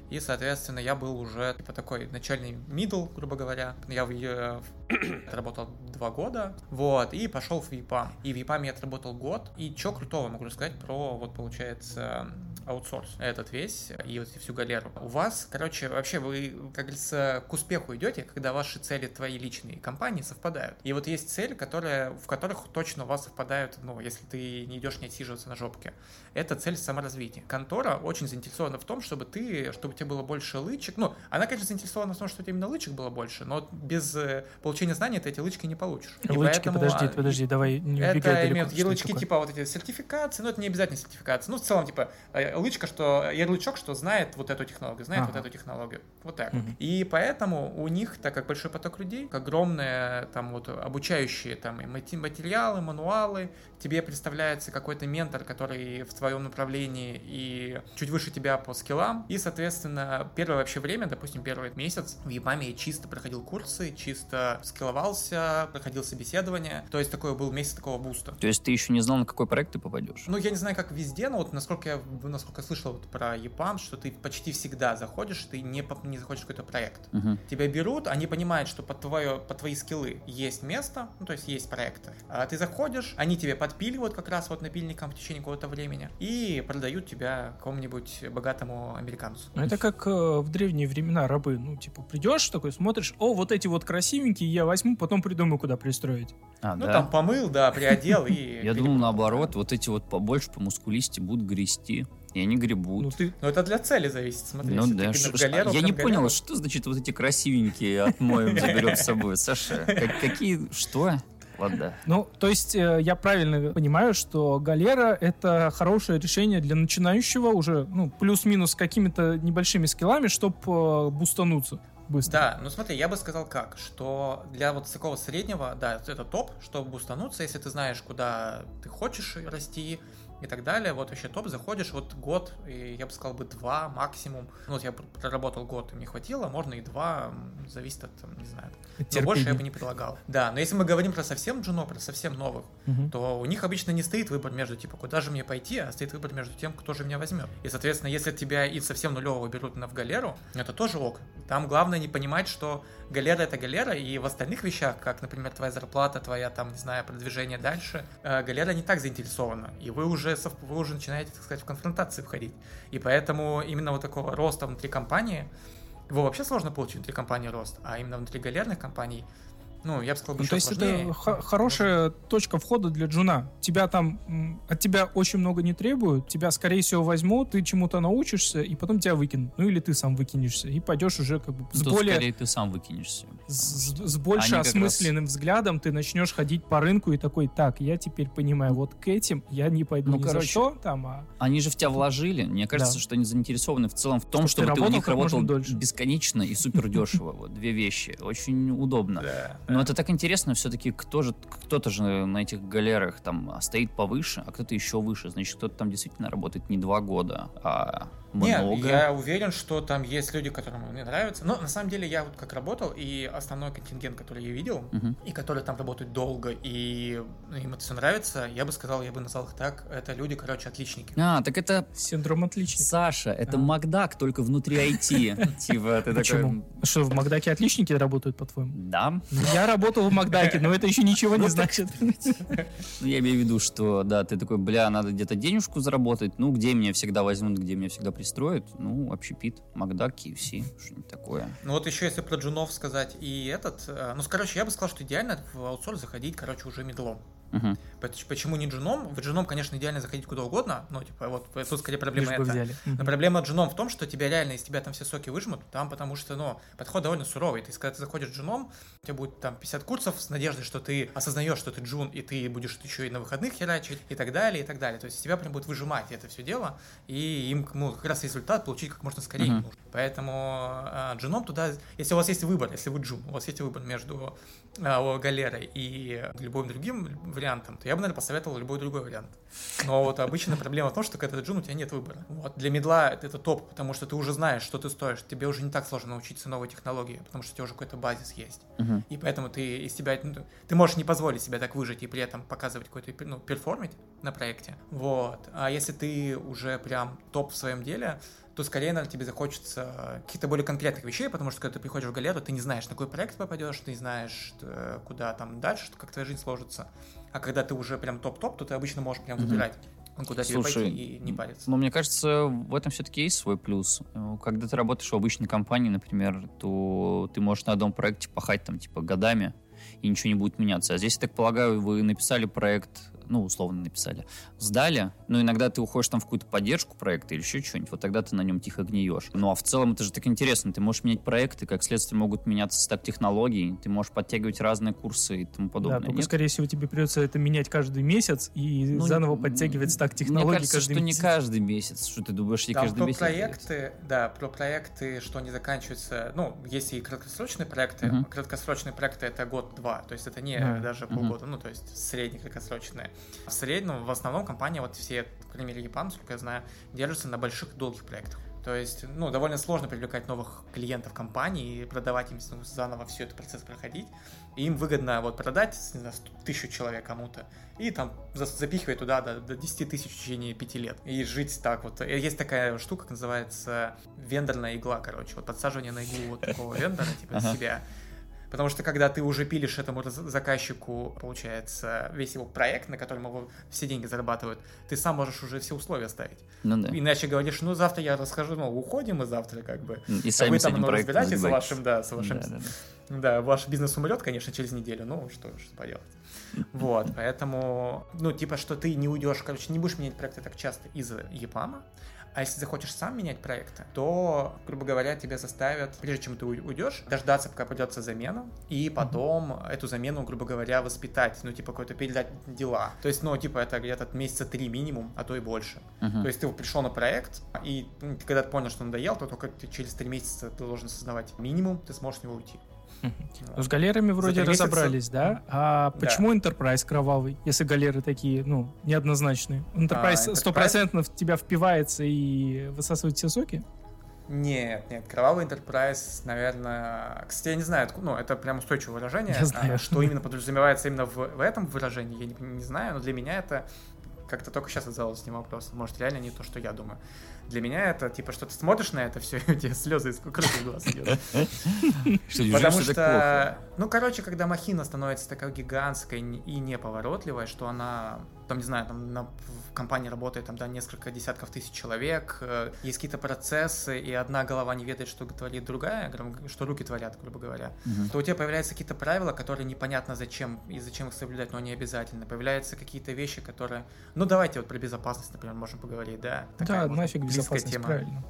И, соответственно, я был уже типа такой начальный middle, грубо говоря. Я в, э, в- [COUGHS] работал два года, вот, и пошел в EPAM. И в EPAM я отработал год. И что крутого могу рассказать про, вот, получается, аутсорс этот весь и вот всю галеру. У вас, короче, вообще вы, как говорится, к успеху идете, когда ваши цели твои личные компании совпадают. И вот есть цель, которая, в которых точно у вас совпадают, ну, если ты не идешь не отсиживаться на жопке. Это цель саморазвития. Контора очень заинтересована в том, чтобы ты, чтобы у тебя было больше лычек. Ну, она, конечно, заинтересована в том, чтобы у тебя именно лычек было больше, но без э, получения знаний ты эти лычки не получишь. И Лычки, поэтому, подожди, а, подожди, давай не убегай это далеко. имеют ярлычки такое? типа вот эти сертификации, но это не обязательно сертификация. Ну, в целом, типа, э, лычка, что ярлычок, что знает вот эту технологию, знает Ага. вот эту технологию. Вот так. Мгм. И поэтому у них, так как большой поток людей, огромные там вот обучающие там и материалы, мануалы, тебе представляется какой-то ментор, который в твоем направлении и чуть выше тебя по скиллам. И, соответственно, первое вообще время, допустим, первый месяц в ЕПАМе я чисто проходил курсы, чисто скилловался, проходил собеседование. То есть такой был месяц такого буста. То есть ты еще не знал, на какой проект ты попадешь? Ну, я не знаю, как везде, но вот насколько я, насколько я слышал вот про EPAM, что ты почти всегда заходишь, ты не, не заходишь в какой-то проект. Мгм. Тебя берут, они понимают, что под, твое, под твои скиллы есть место, ну, то есть есть проекты. А ты заходишь, они тебе подпиливают как раз вот напильником в течение какого-то времени и продают тебя какому-нибудь богатому американцу. Ну, это как э, в древние времена рабы. Ну, типа, придешь такой, смотришь, о, вот эти вот красивенькие я возьму, потом придумаю, куда пристроить. А, Ну, да? там помыл, да, приодел и... [LAUGHS] Я думал, наоборот, вот эти вот побольше, по мускулисти будут грести, и они гребут. Ну, ты... Ну, это для цели зависит, смотри. Ну да, ш- галеру, я не галеру. понял, что значит вот эти красивенькие отмоем заберем с собой, Саша? Как- какие, что? Ладно. Ну, то есть э, я правильно понимаю, что галера — это хорошее решение для начинающего уже, ну, плюс-минус с какими-то небольшими скиллами, чтобы бустануться. быстро. Да, ну смотри, я бы сказал как, что для вот такого среднего, да, это топ, чтобы бустануться, если ты знаешь, куда ты хочешь расти, и так далее. Вот вообще топ, заходишь, вот год, и я бы сказал бы два максимум. Ну, вот я проработал год, и мне хватило, можно и два, зависит от, там, не знаю. Но больше я бы не предлагал. Да, но если мы говорим про совсем джуно, про совсем новых, Мгм. то у них обычно не стоит выбор между, типа, куда же мне пойти, а стоит выбор между тем, кто же меня возьмет. И, соответственно, если тебя и совсем нулевого берут на в галеру, это тоже ок. Там главное не понимать, что галера это галера, и в остальных вещах, как, например, твоя зарплата, твоя, там, не знаю, продвижение дальше, э, галера не так заинтересована. И вы уже, вы уже начинаете, так сказать, в конфронтации входить. И поэтому именно вот такого роста внутри компании, его вообще сложно получить внутри компании рост, а именно внутри галерных компаний, ну, я бы сказал, Ну, то есть сложнее. это х- хорошая точка входа для джуна. Тебя там от тебя очень много не требуют, тебя скорее всего возьмут, ты чему-то научишься, и потом тебя выкинут. Ну или ты сам выкинешься и пойдешь уже как бы с Тут более скорее ты сам выкинешься. с, с больше Они осмысленным взглядом ты начнешь ходить по рынку и такой, так, я теперь понимаю, вот к этим я не пойду Ну, ни за короче, что там, а Они же в тебя вложили. Мне кажется, Да. что они заинтересованы в целом в том, Чтоб ты чтобы ты, у работал них работал дольше. бесконечно и супер дешево. Вот две вещи. Очень удобно. Да, Но это так интересно, все-таки кто же, кто-то же на этих галерах там стоит повыше, а кто-то еще выше. Значит, кто-то там действительно работает не два года, а Нет, много. я уверен, что там есть люди, которым мне нравится. Но на самом деле я вот как работал, и основной контингент, который я видел, Мгм. и которые там работают долго, и ну, им это все нравится, я бы сказал, я бы назвал их так, это люди, короче, отличники. А, так это синдром отличника. Саша, это А. Макдак, только внутри IT. [LAUGHS] Типа, ты такой... Почему? Что, в Макдаке отличники работают, по-твоему? Да, Ну, Я работал в Макдаке, но это еще ничего не значит. Ну, я имею в виду, что, да, ты такой, бля, надо где-то денежку заработать, ну, где меня всегда возьмут, где меня всегда пристроят, ну, общепит, Макдак, KFC, что-нибудь такое. Ну вот еще если про джунов сказать и этот, э, ну, короче, я бы сказал, что идеально в аутсорс заходить, короче, уже медлом. Поч- Почему не джуном? В джуном, конечно, идеально заходить куда угодно, но, типа, вот тут скорее проблема Лишь это. взяли. Но проблема джуном в том, что тебя реально из тебя там все соки выжмут, там потому что, ну, подход довольно суровый. То есть, когда ты заходишь джуном, у тебя будет там 50 курсов с надеждой, что ты осознаешь, что ты джун, и ты будешь еще и на выходных херачить, и так далее, и так далее. То есть, из тебя прям будет выжимать это все дело, и им, ну, как раз результат получить как можно скорее Мгм. нужно. Поэтому а, джуном туда, если у вас есть выбор, если вы джун, у вас есть выбор между галерой и любым другим вариантом, то я бы, наверное, посоветовал любой другой вариант. Но вот обычно проблема в том, что когда ты джун, у тебя нет выбора. Вот. Для медла это, топ, потому что ты уже знаешь, что ты стоишь. Тебе уже не так сложно научиться новой технологии, потому что у тебя уже какой-то базис есть. Мгм. И поэтому ты из себя, ну, ты можешь не позволить себе так выжить и при этом показывать какой-то, ну, перформить на проекте. Вот. А если ты уже прям топ в своем деле, то скорее, наверное, тебе захочется каких-то более конкретных вещей, потому что когда ты приходишь в галеру, ты не знаешь, на какой проект попадешь, ты не знаешь, э, куда там дальше, как твоя жизнь сложится. А когда ты уже прям топ-топ, то ты обычно можешь прям выбирать, куда тебе Слушай, пойти и не париться. Но мне кажется, в этом все-таки есть свой плюс. Э, Когда ты работаешь в обычной компании, например, то ты можешь на одном проекте пахать там типа годами, и ничего не будет меняться. А здесь, я так полагаю, вы написали проект, ну, условно написали, сдали, но иногда ты уходишь там в какую-то поддержку проекта или еще что-нибудь, вот тогда ты на нем тихо гниешь. Ну, а в целом это же так интересно, ты можешь менять проекты, как следствие могут меняться стак технологий, ты можешь подтягивать разные курсы и тому Да, подобное. только, Нет? скорее всего, тебе придется это менять каждый месяц и Ну, заново подтягивать стак Мне технологий кажется, каждый что не месяц. каждый месяц, что ты думаешь, не Там каждый про месяц. проекты, да, про проекты, что они заканчиваются, ну, есть и краткосрочные проекты, Мгм. краткосрочные проекты это год-два, то есть это не А, даже полгода, ну, то есть средние краткосрочные. В среднем, в основном компания, вот все, по крайней мере, японцы, насколько я знаю, держатся на больших долгих проектах. То есть, ну, довольно сложно привлекать новых клиентов компании и продавать им ну, заново все этот процесс проходить. И им выгодно вот продать, не знаю, тысячу человек кому-то и там за- запихивать туда до, до 10 тысяч в течение пяти лет. И жить так вот. И Есть такая штука, как называется вендорная игла, короче. Вот подсаживание на иглу вот такого вендора, типа Ага. себя. Потому что когда ты уже пилишь этому заказчику, получается, весь его проект, на котором его все деньги зарабатывают, ты сам можешь уже все условия ставить. Ну да. Иначе говоришь, ну завтра я расскажу, ну уходим мы завтра как бы. И А сами вы с там ну, проектом разбираетесь с вашим, да, с вашим, Да, да, да. да, ваш бизнес умрет, конечно, через неделю, ну что, что поделать. Вот, поэтому, ну, типа, что ты не уйдешь, короче, не будешь менять проекты так часто из-за ЕПАМа, А если захочешь сам менять проекты, то, грубо говоря, тебя заставят, прежде чем ты уй- уйдешь, дождаться, пока придется замена, и потом эту замену, грубо говоря, воспитать, ну, типа, какой-то передать дела. То есть, ну, типа, это где-то месяца три минимум, а то и больше. Мгм. То есть ты пришел на проект, и ну, ты когда ты понял, что надоел, то только ты через три месяца ты должен осознавать минимум, ты сможешь с него уйти. С галерами вроде разобрались, да? А почему Enterprise кровавый, если галеры такие, ну, неоднозначные? Enterprise Enterprise- стопроцентно в тебя впивается и высасывает все соки? Нет, нет, кровавый Enterprise, наверное... Кстати, я не знаю, откуда, ну, это прям устойчивое выражение. Я знаю. А Что именно подразумевается именно в, в этом выражении, я не, не знаю, но для меня это как-то только сейчас задалось с ним вопрос. Может, реально не то, что я думаю. Для меня это, типа, что ты смотришь на это все, [LAUGHS] и у тебя слезы из из глаз идет. Потому что, ну, короче, когда махина становится такая гигантская и неповоротливая, что она, там, не знаю, там на- в компании работает там, да, несколько десятков тысяч человек, э, есть какие-то процессы, и одна голова не ведает, что творит другая, что руки творят, грубо говоря, Мгм. то у тебя появляются какие-то правила, которые непонятно зачем и зачем их соблюдать, но они обязательно. Появляются какие-то вещи, которые... Ну, давайте вот про безопасность, например, можем поговорить, да? Такая, Да, может, нафиг близкая безопасность, тема. правильно.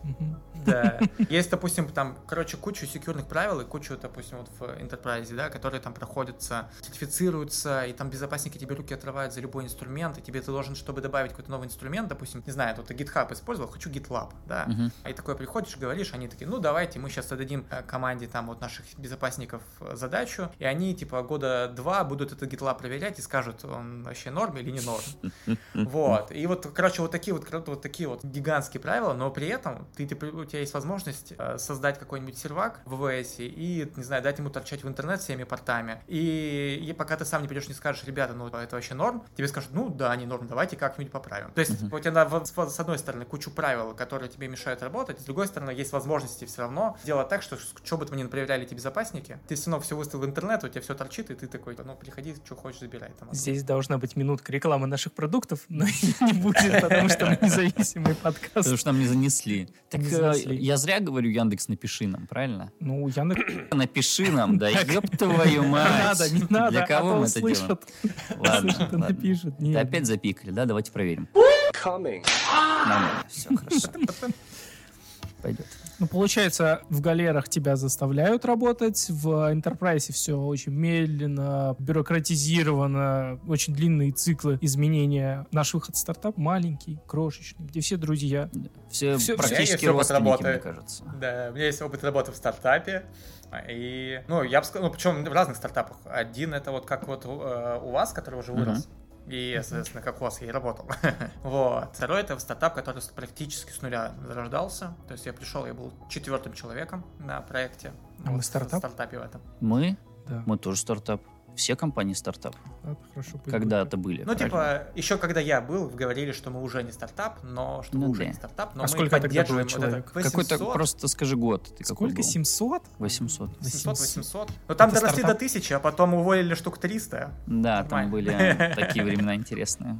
Да. Есть, допустим, там, короче, кучу секьюрных правил и кучу, допустим, вот в Enterprise, да, которые там проходятся, сертифицируются, и там безопасники тебе руки отрывают за любой инструмент, и тебе ты должен, чтобы добавить какой-то новый инструмент, допустим, не знаю, тут ты GitHub использовал, хочу GitLab, да, Мгм. и такое приходишь, говоришь, они такие, ну давайте, мы сейчас отдадим э, команде там вот наших безопасников э, задачу, и они типа года два будут этот GitLab проверять и скажут, он вообще норм или не норм. [LAUGHS] Вот. И вот, короче, вот такие вот, короче, вот такие вот гигантские правила, но при этом ты, ты- у тебя есть возможность э, создать какой-нибудь сервак в ВВС и, не знаю, дать ему торчать в интернет всеми портами. И, и пока ты сам не придешь, не скажешь, ребята, ну это вообще норм, тебе скажут, ну да, они норм, давайте как-нибудь поправим. То есть у тебя на- с одной стороны кучу правил, которые тебе мешают работать, с другой стороны есть возможности все равно сделать так, что что бы то ни проверяли эти безопасники, ты все равно все выставил в интернет, у тебя все торчит, и ты такой, ну приходи, что хочешь, забирай. Там. Здесь должна быть минутка рекламы наших продуктов, но [LAUGHS] не будет, потому что мы независимый [LAUGHS] подкаст. Что нам не занесли. Так Не э, занесли. я зря говорю Яндекс, напиши нам, правильно? Ну, Яндекс... [COUGHS] Напиши нам, да ёб твою Не мать. надо, не надо, Для а кого мы это делаем? [LAUGHS] Ладно, Нет. опять запикали, да? Давайте проверим. Нормально, все хорошо. [LAUGHS] Пойдет. Ну, получается, в галерах тебя заставляют работать, в Enterprise все очень медленно, бюрократизировано, очень длинные циклы изменения. Наш выход в стартап маленький, крошечный, где все друзья. Все Всё- практически родственники, мне кажется. Да, у меня есть опыт работы в стартапе. И, ну, я бы сказал, ну, причем в разных стартапах. Один это вот как вот э, у вас, который уже вырос. И, соответственно, как у вас я и работал. [LAUGHS] вот. Второй это стартап, который практически с нуля зарождался. То есть я пришел, я был четвертым человеком на проекте. А Вот, в стартап? стартапе в этом. Мы? Да, Мы тоже стартап. Все компании стартап. это хорошо. Когда-то были. Ну, правильно? типа, еще когда я был, говорили, что мы уже не стартап, но что мы Ну уже да. не стартап, но А мы сколько тогда было поддерживаем вот это человек? Какой-то 800, просто скажи год. Ты Сколько? был? 700? 800. 700, 800. Но там Это доросли стартап? до 1000, а потом уволили штук 300. Да, там Нормально. были [LAUGHS] такие времена интересные.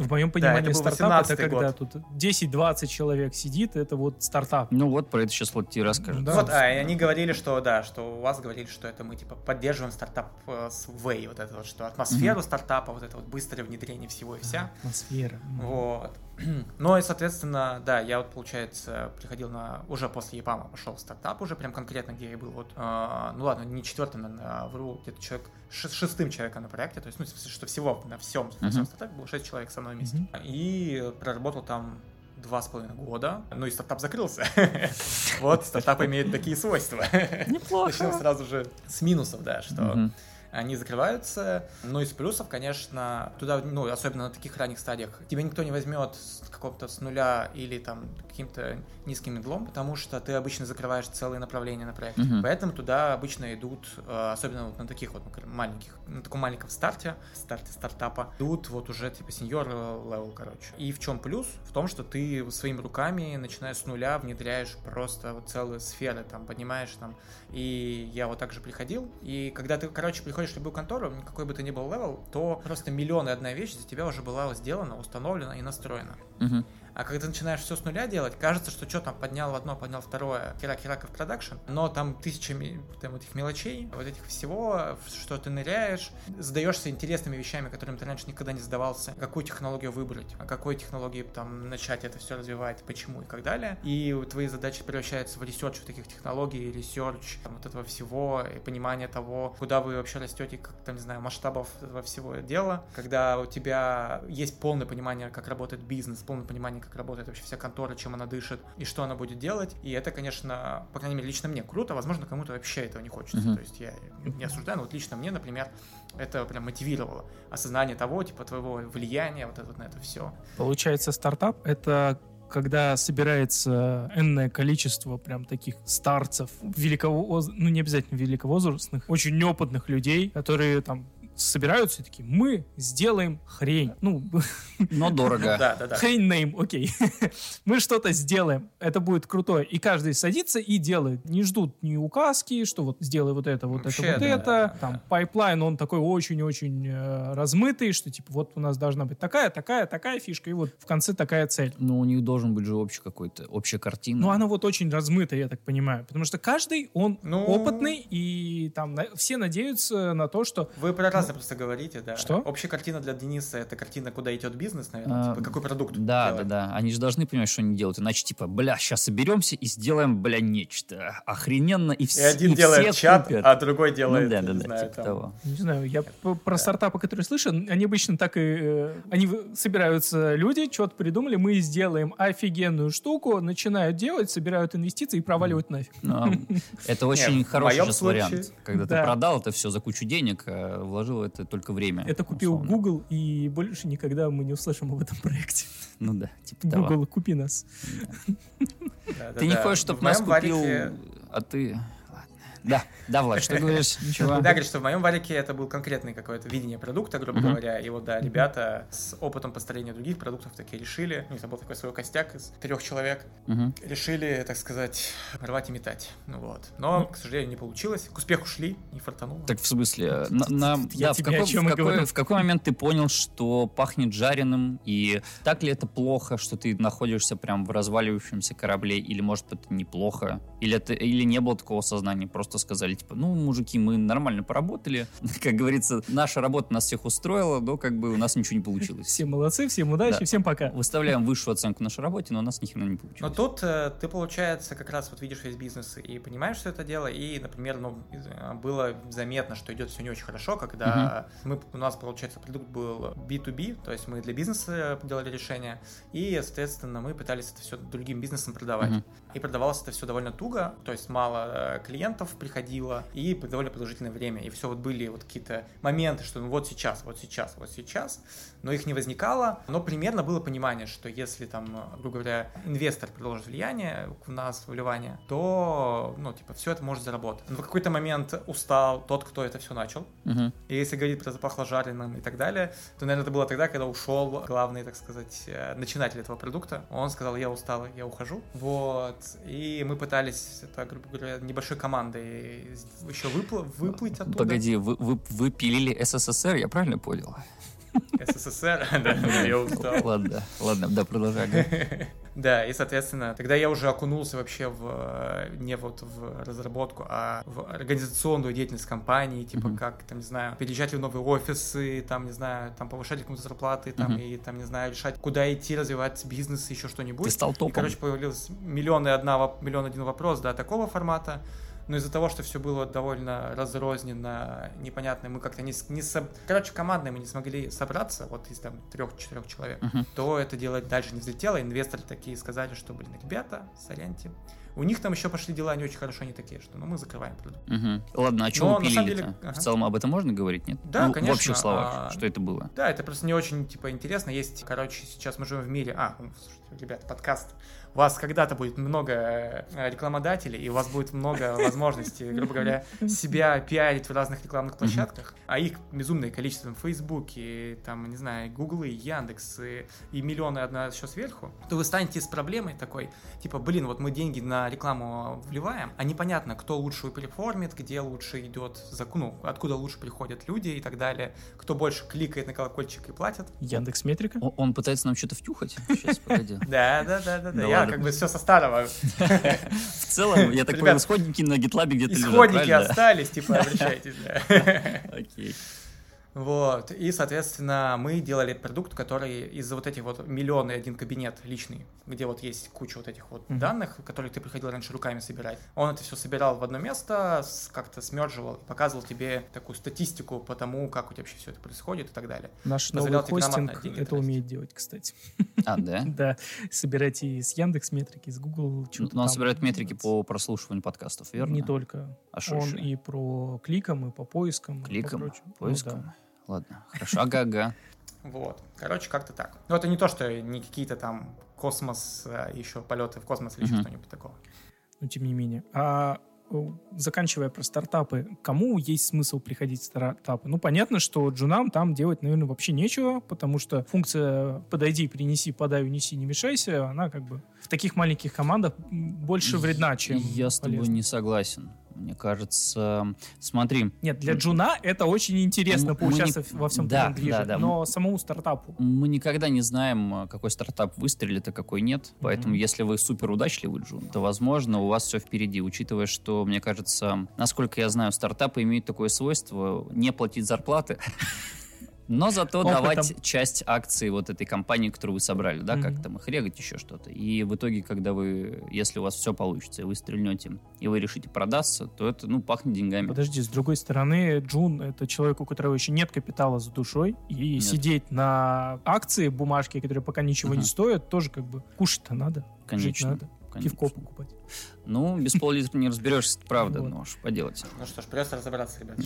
В моем понимании был стартап это 18-й когда год. тут 10-20 человек сидит, это вот стартап. Ну вот, про это сейчас вот тебе расскажут. Да. Вот, а, и они говорили, что да, что у вас говорили, что это мы типа поддерживаем стартап э, с way, вот это вот, что атмосферу стартапа, вот это вот быстрое внедрение всего и вся. Атмосфера. М. Вот. [CLEARS THROAT] Ну и, соответственно, да, я вот, получается, приходил на... Уже после ЕПАМа пошел в стартап уже, прям конкретно, где я был. Вот, э, ну ладно, не четвертым, наверное, а вру, где-то человек, шестым человеком на проекте. То есть, ну, что всего на всем, на всем стартапе было шесть человек со мной вместе. Мгм. И проработал там два с половиной года. Ну и стартап закрылся. [LAUGHS] Вот, стартап имеет такие свойства. Начнем сразу же с минусов, да, что. Они закрываются. Но из плюсов, конечно, туда, ну, особенно на таких ранних стадиях, тебя никто не возьмет с какого-то с нуля или там каким-то низким мидлом, потому что ты обычно закрываешь целые направления на проекте. Мгм. Поэтому туда обычно идут, э, особенно вот на таких вот маленьких, на таком маленьком старте, старте стартапа, идут вот уже типа senior level, короче. И в чем плюс? В том, что ты своими руками, начиная с нуля, внедряешь просто вот целые сферы, там, поднимаешь там. И я вот так же приходил, и когда ты, короче, приходишь в любую контору, какой бы ты ни был левел, то просто миллион и одна вещь за тебя уже была сделана, установлена и настроена. Мгм. А когда начинаешь все с нуля делать, кажется, что что там, поднял одно, поднял второе, херак-херак и в production, но там тысяча там, этих мелочей, вот этих всего, что ты ныряешь, задаешься интересными вещами, которыми ты раньше никогда не задавался, какую технологию выбрать, а какой технологии там начать это все развивать, почему и так далее. И твои задачи превращаются в research таких технологий, research там, вот этого всего, и понимание того, куда вы вообще растете, как там, не знаю, масштабов этого всего дела, когда у тебя есть полное понимание, как работает бизнес, полное понимание, как работает вообще вся контора, чем она дышит и что она будет делать. И это, конечно, по крайней мере, лично мне круто, возможно, кому-то вообще этого не хочется. Мгм. То есть я не осуждаю, но вот лично мне, например, это прям мотивировало осознание того, типа, твоего влияния вот это, вот на это все. Получается, стартап — это когда собирается энное количество прям таких старцев, великого, ну не обязательно великовозрастных, очень неопытных людей, которые там собираются и такие, мы сделаем хрень. Ну, [LAUGHS] Но дорого. Да, да, да. хрень name, окей. [LAUGHS] мы что-то сделаем, это будет крутое. И каждый садится и делает. Не ждут ни указки, что вот сделай вот это, вот Вообще, это, вот да, это. да. Там пайплайн, он такой очень-очень э, размытый, что типа вот у нас должна быть такая, такая, такая фишка, и вот в конце такая цель. Но у них должен быть же общий какой-то, общая картина. Ну, она вот очень размытая, я так понимаю. Потому что каждый, он Ну- опытный, и там на- все надеются на то, что Вы про разное просто говорите, да. Что? Общая картина для Дениса это картина, куда идет бизнес, наверное. А, типа, какой продукт Да, делать. да, да. Они же должны понимать, что они делают. Иначе, типа, бля, сейчас соберемся и сделаем, бля, нечто охрененно, и, И все один и делает все чат, купят. а другой Ну делает, да, я да, не да, знаю, типа там, того. Не знаю, я п- про стартапы, которые слышу, они обычно так и... э, Они собираются люди, что-то придумали, мы сделаем офигенную штуку, начинают делать, собирают инвестиции и проваливают нафиг. Но это [LAUGHS] очень хороший моем сейчас случае- вариант. Когда Да. ты продал это все за кучу денег, а это только время. Это купил условно. Google, и больше никогда мы не услышим об этом проекте. Ну да, типа того. Google, купи нас. да, да, Ты не хочешь, чтобы нас купил, варике- а ты... Да, да, Влад, что [LAUGHS] говоришь? Да, говорит, что в моем варике это был конкретный какое-то видение продукта, грубо говоря. И вот, да, ребята с опытом построения других продуктов такие решили, ну, это был такой свой костяк из трех человек, решили, так сказать, рвать и метать. Ну вот. Но, к сожалению, не получилось. К успеху шли, не фартануло. Так в смысле, Я да, в какой, момент ты понял, что пахнет жареным, и так ли это плохо, что ты находишься прям в разваливающемся корабле, или может это неплохо, или это или не было такого сознания, просто сказали типа, ну мужики, мы нормально поработали, [LAUGHS] как говорится, наша работа нас всех устроила, но как бы у нас ничего не получилось. Все молодцы, всем удачи, Да. всем пока. Выставляем высшую оценку нашей работе, но у нас ни хрена не Но получилось. тут э, ты, получается, как раз вот видишь весь бизнес и понимаешь, что это дело, и, например, ну, э, было заметно, что идет все не очень хорошо, когда мы, у нас, получается, продукт был B2B, то есть мы для бизнеса делали решение, и, соответственно, мы пытались это все другим бизнесам продавать. Мгм. И продавалось это все довольно туго, то есть мало э, клиентов приходило, и довольно продолжительное время. И все вот были вот какие-то моменты, что ну вот сейчас, вот сейчас, вот сейчас, но их не возникало. Но примерно было понимание, что если там, грубо говоря, инвестор продолжит влияние в нас, вливание, то, ну, типа, все это может заработать. Но в какой-то момент устал тот, кто это все начал. Мгм. И если говорить про запахло жареным и так далее, то, наверное, это было тогда, когда ушел главный, так сказать, э, начинатель этого продукта. Он сказал, я устал, я ухожу. Вот. И мы пытались, это, грубо говоря, небольшой командой еще выпл- выплыть оттуда. Погоди, вы, вы, вы пилили СССР, я правильно понял? СССР, [LAUGHS] да, я устал. Ладно, ладно, да, продолжай. [LAUGHS] Да, и, соответственно, тогда я уже окунулся вообще в э, не вот в разработку, а в организационную деятельность компании, типа Мгм. как, там, не знаю, переезжать в новые офисы, там, не знаю, там, повышать кому-то зарплаты, там, Мгм. и, там, не знаю, решать, куда идти, развивать бизнес, еще что-нибудь. Ты стал И, топом. короче, появился миллион и одна, миллион один вопрос, да, такого формата. Но из-за того, что все было довольно разрозненно, непонятно, мы как-то не, не соб- Короче, командно мы не смогли собраться, вот из там трех-четырех человек, Мгм. то это дело дальше не взлетело. Инвесторы такие сказали, что, блин, ребята, соряньте. У них там еще пошли дела не очень хорошо, они такие, что ну мы закрываем продукт. Мгм. Ладно, а что пилили-то? деле- ага. В целом об этом можно говорить, нет? Да, Ну, конечно, В общих словах, а- что это было? Да, это просто не очень, типа, интересно. Есть, короче, сейчас мы живем в мире... А, ну, слушайте, ребят, подкаст. У вас когда-то будет много э, рекламодателей, и у вас будет много [LAUGHS] возможностей, грубо говоря, себя пиарить в разных рекламных площадках, а их безумное количество в Фейсбуке, там, не знаю, Гуглы, Яндекс и, и миллионы одна еще сверху, то вы станете с проблемой такой, типа, блин, вот мы деньги на рекламу вливаем, а непонятно, кто лучше переформит, где лучше идет, зак- ну, откуда лучше приходят люди и так далее, кто больше кликает на колокольчик и платит. Яндекс Метрика. Он пытается нам что-то втюхать. Сейчас, погоди. [LAUGHS] Да, да, да, да, да. Как бы все со старого. [LAUGHS] В целом, я так понял, исходники на GitLab где-то лежат, Исходники остались, типа, обращайтесь. [LAUGHS] Окей. Вот, и, соответственно, мы делали продукт, который из-за вот этих вот миллиона и один кабинет личный, где вот есть куча вот этих вот Мгм. данных, которые ты приходил раньше руками собирать. Он это все собирал в одно место, как-то смерживал, показывал тебе такую статистику по тому, как у тебя вообще все это происходит и так далее. Наш новый Позволял тебе хостинг это тратить. умеет делать, кстати. А, да? [LAUGHS] Да, собирать и с Яндекс Метрики, и с Google. Но он собирает метрики по прослушиванию подкастов, верно? Не только. А шо Он еще? и про кликом, и по поискам. Кликом. Ну поиском? Ладно, хорошо. Ага-ага. [LAUGHS] Вот, короче, как-то так. Но это не то, что не какие-то там космос, а, еще полеты в космос или еще что-нибудь такого. но тем не менее. А заканчивая про стартапы, кому есть смысл приходить в стартапы? Ну, понятно, что джунам там делать, наверное, вообще нечего, потому что функция «подойди, принеси, подай, унеси, не мешайся», она как бы в таких маленьких командах больше вредна, чем Я с тобой полезна. не согласен. Мне кажется, смотри, Нет, для джуна это очень интересно Мы- поучаствовать мы не- во всем да, движе, да, да. но самому стартапу мы никогда не знаем, какой стартап выстрелит, а какой нет. Поэтому, Мгм. если вы супер удачливый джун, то, возможно, у вас все впереди. Учитывая, что, мне кажется, насколько я знаю, стартапы имеют такое свойство не платить зарплаты. Но зато Опытом. давать часть акций вот этой компании, которую вы собрали, да, как Мгм. там их регать, еще что-то. И в итоге, когда вы, если у вас все получится, и вы стрельнете, и вы решите продаться, то это, ну, пахнет деньгами. Подожди, с другой стороны, Джун — это человек, у которого еще нет капитала за душой, и Нет. сидеть на акции, бумажки, которые пока ничего не Мгм. стоят, тоже как бы кушать-то надо, жить Конечно. надо, конечно. пивко покупать. Ну, без [LAUGHS] пол-литра не разберешься, правда, Вот. но что поделать. Ну что ж, придется разобраться, ребят.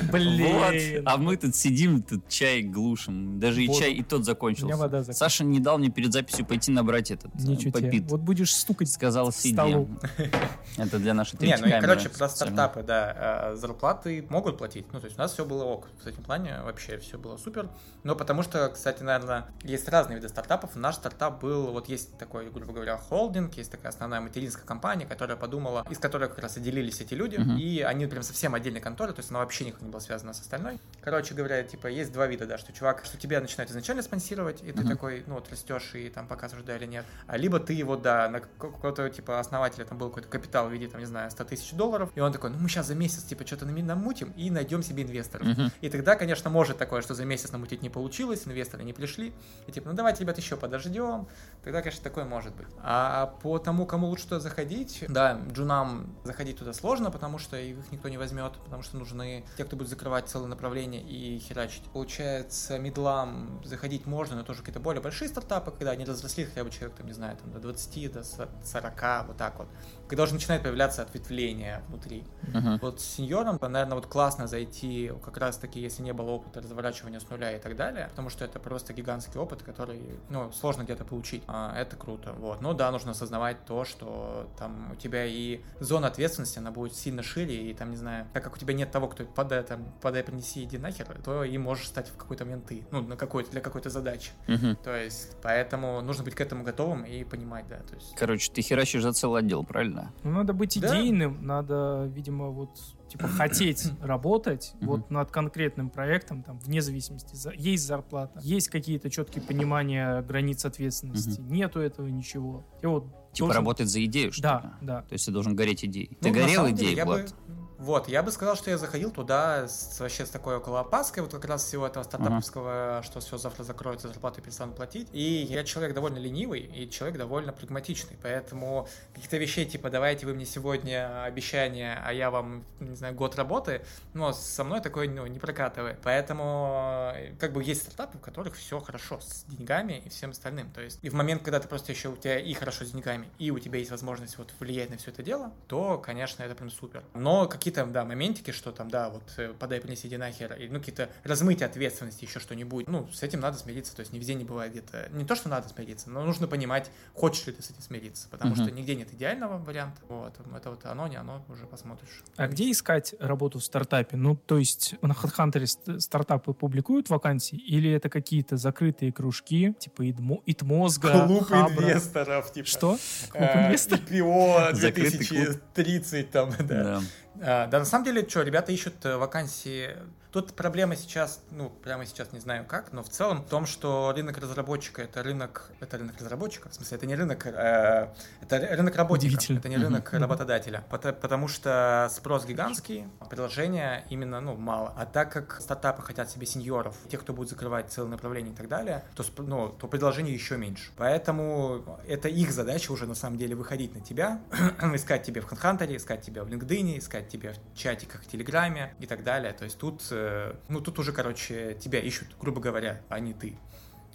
[LAUGHS] Блин. А мы тут сидим, тут чай глушим. Даже и чай и тот закончился. Саша не дал мне перед записью пойти набрать этот э, попит. Вот будешь стукать Сказал, сиди. [LAUGHS] Это для нашей Не, третьей ну и, камеры короче, про стартапы, да, э, зарплаты могут платить. Ну, то есть у нас все было ок. В этом плане вообще все было супер. Но потому что, кстати, наверное, есть разные виды стартапов. Наш стартап был, вот есть такой, грубо говоря, холдинг, есть такая основная материнская компания, которая подумала, из которой как раз отделились эти люди, Мгм. и они прям совсем отдельные конторы, то есть она вообще никак не была связана с остальной. Короче говоря, типа, есть два вида, да, что чувак, что тебя начинает изначально спонсировать, и ты Мгм. такой, ну, вот растешь и там показываешь, да или нет. А либо ты его, да, на какого-то, типа, основателя, там был какой-то капитал в виде, там, не знаю, 100 тысяч долларов, и он такой, ну, мы сейчас за месяц, типа, что-то намутим и найдем себе инвесторов. Мгм. И тогда, конечно, может такое, что за месяц намутить не получилось, инвесторы не пришли, и типа, ну давайте, ребят, еще подождем. Тогда, конечно, такое может быть. А по тому, кому лучше туда заходить, да, джунам заходить туда сложно, потому что их никто не возьмет, потому что нужны те, кто будет закрывать целое направление и херачить. Получается, мидлам заходить можно, но тоже какие-то более большие стартапы, когда они разросли хотя бы человек, там, не знаю, там, до 20, до 40, вот так вот. Когда уже начинает появляться ответвление внутри. Мгм. Вот с сеньором, наверное, вот классно зайти, как раз таки, если не было опыта разворачивания с нуля и так далее, потому что это просто гигантский опыт, который, ну, сложно где-то получить. А, это круто, вот. Но да, нужно осознавать то, что там у тебя и зона ответственности, она будет сильно шире, и там, не знаю, так как у тебя нет того, кто подай, там, подай, принеси, иди нахер, то и можешь стать в какой-то момент ты, ну, на какой-то, для какой-то задачи. Мгм. То есть, поэтому нужно быть к этому готовым и понимать, да, то есть... Короче, ты херачишь за целый отдел, правильно? Ну, надо быть Да. идейным, надо, видимо, вот типа [CLEARS THROAT] хотеть работать вот над конкретным проектом, там, вне зависимости, за- есть зарплата, есть какие-то четкие понимания границ ответственности, нету этого ничего. И вот Типа должен- работать за идею, что Да, ли? да. То есть ты должен гореть идеей. Ну, Ты горел идеей, я бы- Влад? Вот, я бы сказал, что я заходил туда с, вообще с такой около опаской, вот как раз всего этого стартаповского, что все завтра закроется, зарплаты перестанут платить. И я человек довольно ленивый и человек довольно прагматичный, поэтому каких-то вещей типа давайте вы мне сегодня обещание, а я вам, не знаю, год работы, ну, со мной такое ну, не прокатывает. Поэтому э, как бы есть стартапы, в которых все хорошо с деньгами и всем остальным. То есть и в момент, когда ты просто еще у тебя и хорошо с деньгами, и у тебя есть возможность вот влиять на все это дело, то, конечно, это прям супер. Но какие-то, да, моментики, что там, да, вот э, подай, принеси, иди нахер, и, ну, какие-то размытия ответственности, еще что-нибудь, ну, с этим надо смириться, то есть не везде не бывает где-то, не то, что надо смириться, но нужно понимать, хочешь ли ты с этим смириться, потому Мгм. что нигде нет идеального варианта, вот, это вот оно, не оно, уже посмотришь. А где искать работу в стартапе? Ну, то есть на HeadHunter ст- стартапы публикуют вакансии или это какие-то закрытые кружки, типа Идмо- Итмозга, Хабра? инвесторов, типа. Что? э, место. IPO Закрытый клуб. 2030 там, [LAUGHS] да. Да. А, Да, на самом деле, что, ребята ищут э, вакансии. Тут проблема сейчас, ну, прямо сейчас не знаю как, но в целом в том, что рынок разработчика это рынок, это рынок разработчика, в смысле, это не рынок, э, это рынок Удивительно. это не рынок работодателя, Пото- потому что спрос гигантский, предложения именно, ну, мало. А так как стартапы хотят себе сеньоров, тех, кто будет закрывать целое направление и так далее, то, ну, то предложений еще меньше. Поэтому это их задача уже на самом деле выходить на тебя, [CLEARS THROAT] искать тебе в HeadHunter, искать тебя в LinkedIn, искать тебя в чатиках, в Телеграме и так далее. То есть тут, э, ну, тут уже, короче, тебя ищут, грубо говоря, а не ты.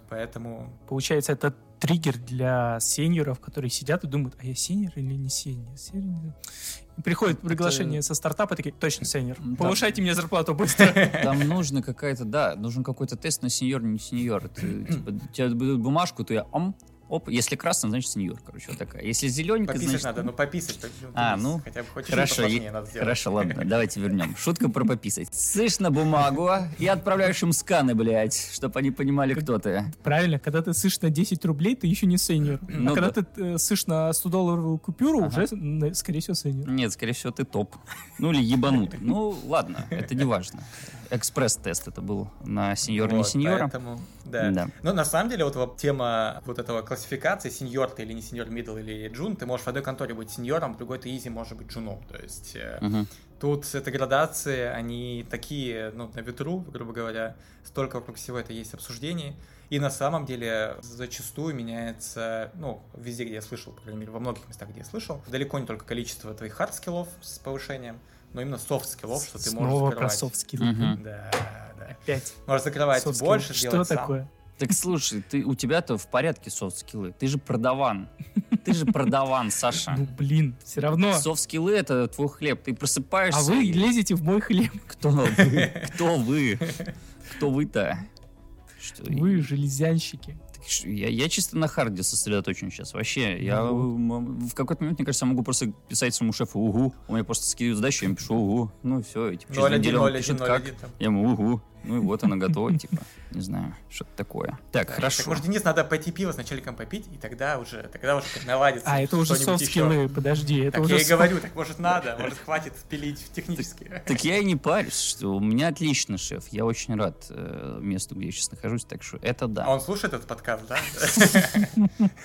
Поэтому Получается, это триггер для сеньоров, которые сидят и думают, а я сеньор или не сеньор? Сеньор? И приходит приглашение со стартапа, такие, точно сеньор, Да. повышайте мне зарплату быстро. [LAUGHS] Там нужно какая-то, да, нужен какой-то тест на сеньор, не сеньор. Ты, типа, тебе дают бумажку, ты ам, оп, если красный, значит сеньор, короче, вот такая. Если зелененькая, пописать значит... надо, ну пописать. ну, А, ну, хотя бы хоть Хорошо, е- надо сделать. хорошо, ладно, [LAUGHS] давайте вернем. Шутка про пописать. Сышь на бумагу и отправляешь им сканы, блядь, чтобы они понимали, кто ты. Правильно, когда ты сышь на 10 рублей, ты еще не сеньор. Ну а когда да. ты э, сышь на 100-долларовую купюру, Ага. уже, скорее всего, сеньор. Нет, скорее всего, ты топ. Ну или ебанутый. Ну, ладно, это не важно. Экспресс-тест это был на сеньора, не Вот, сеньора. Поэтому, да. Да. Ну, на самом деле, вот, вот тема вот этого классификации, сеньор ты или не сеньор, мидл или джун, ты можешь в одной конторе быть сеньором, в другой ты easy может быть джуном. То есть Мгм. тут это градации, они такие, ну, на ветру, грубо говоря, столько вокруг всего это есть обсуждений. И на самом деле зачастую меняется, ну, везде, где я слышал, по крайней мере, во многих местах, где я слышал, далеко не только количество твоих хард-скиллов с повышением, но именно софт-скиллов, что ты можешь Снова про закрывать. софт-скиллы. Мгм. Да, да. Опять. Можешь закрывать больше, Что делать сам. такое? Так слушай, ты, у тебя-то в порядке софт-скиллы. Ты же продаван. Ты же продаван, Саша. Ну, блин, все равно. Софт-скиллы — это твой хлеб. Ты просыпаешься... А вы и- лезете в мой хлеб. Кто вы? Кто вы? Кто вы-то? Что, Вы железянщики. Я, я чисто на харде сосредоточен сейчас. Вообще, я Ну в какой-то момент, мне кажется, я могу просто писать своему шефу «Угу». Он мне просто скидывает задачу, я ему пишу «Угу». Ну, все, и типа, через 0-1, неделю он 0-1, пишет 0-1 «Как?». там. Я ему «Угу». Ну и вот она готова, типа. Не знаю, что-то такое. Так, Так, хорошо. Так, может, Денис, надо пойти пиво с начальником попить, и тогда уже, тогда уже как наладится. А, это уже софт-скиллы, подожди. Это Так уже я и говорю, так может надо, может хватит пилить технически. Так я и не парюсь, что у меня отличный шеф. Я очень рад э, месту, где я сейчас нахожусь, так что это А да. он слушает этот подкаст, да?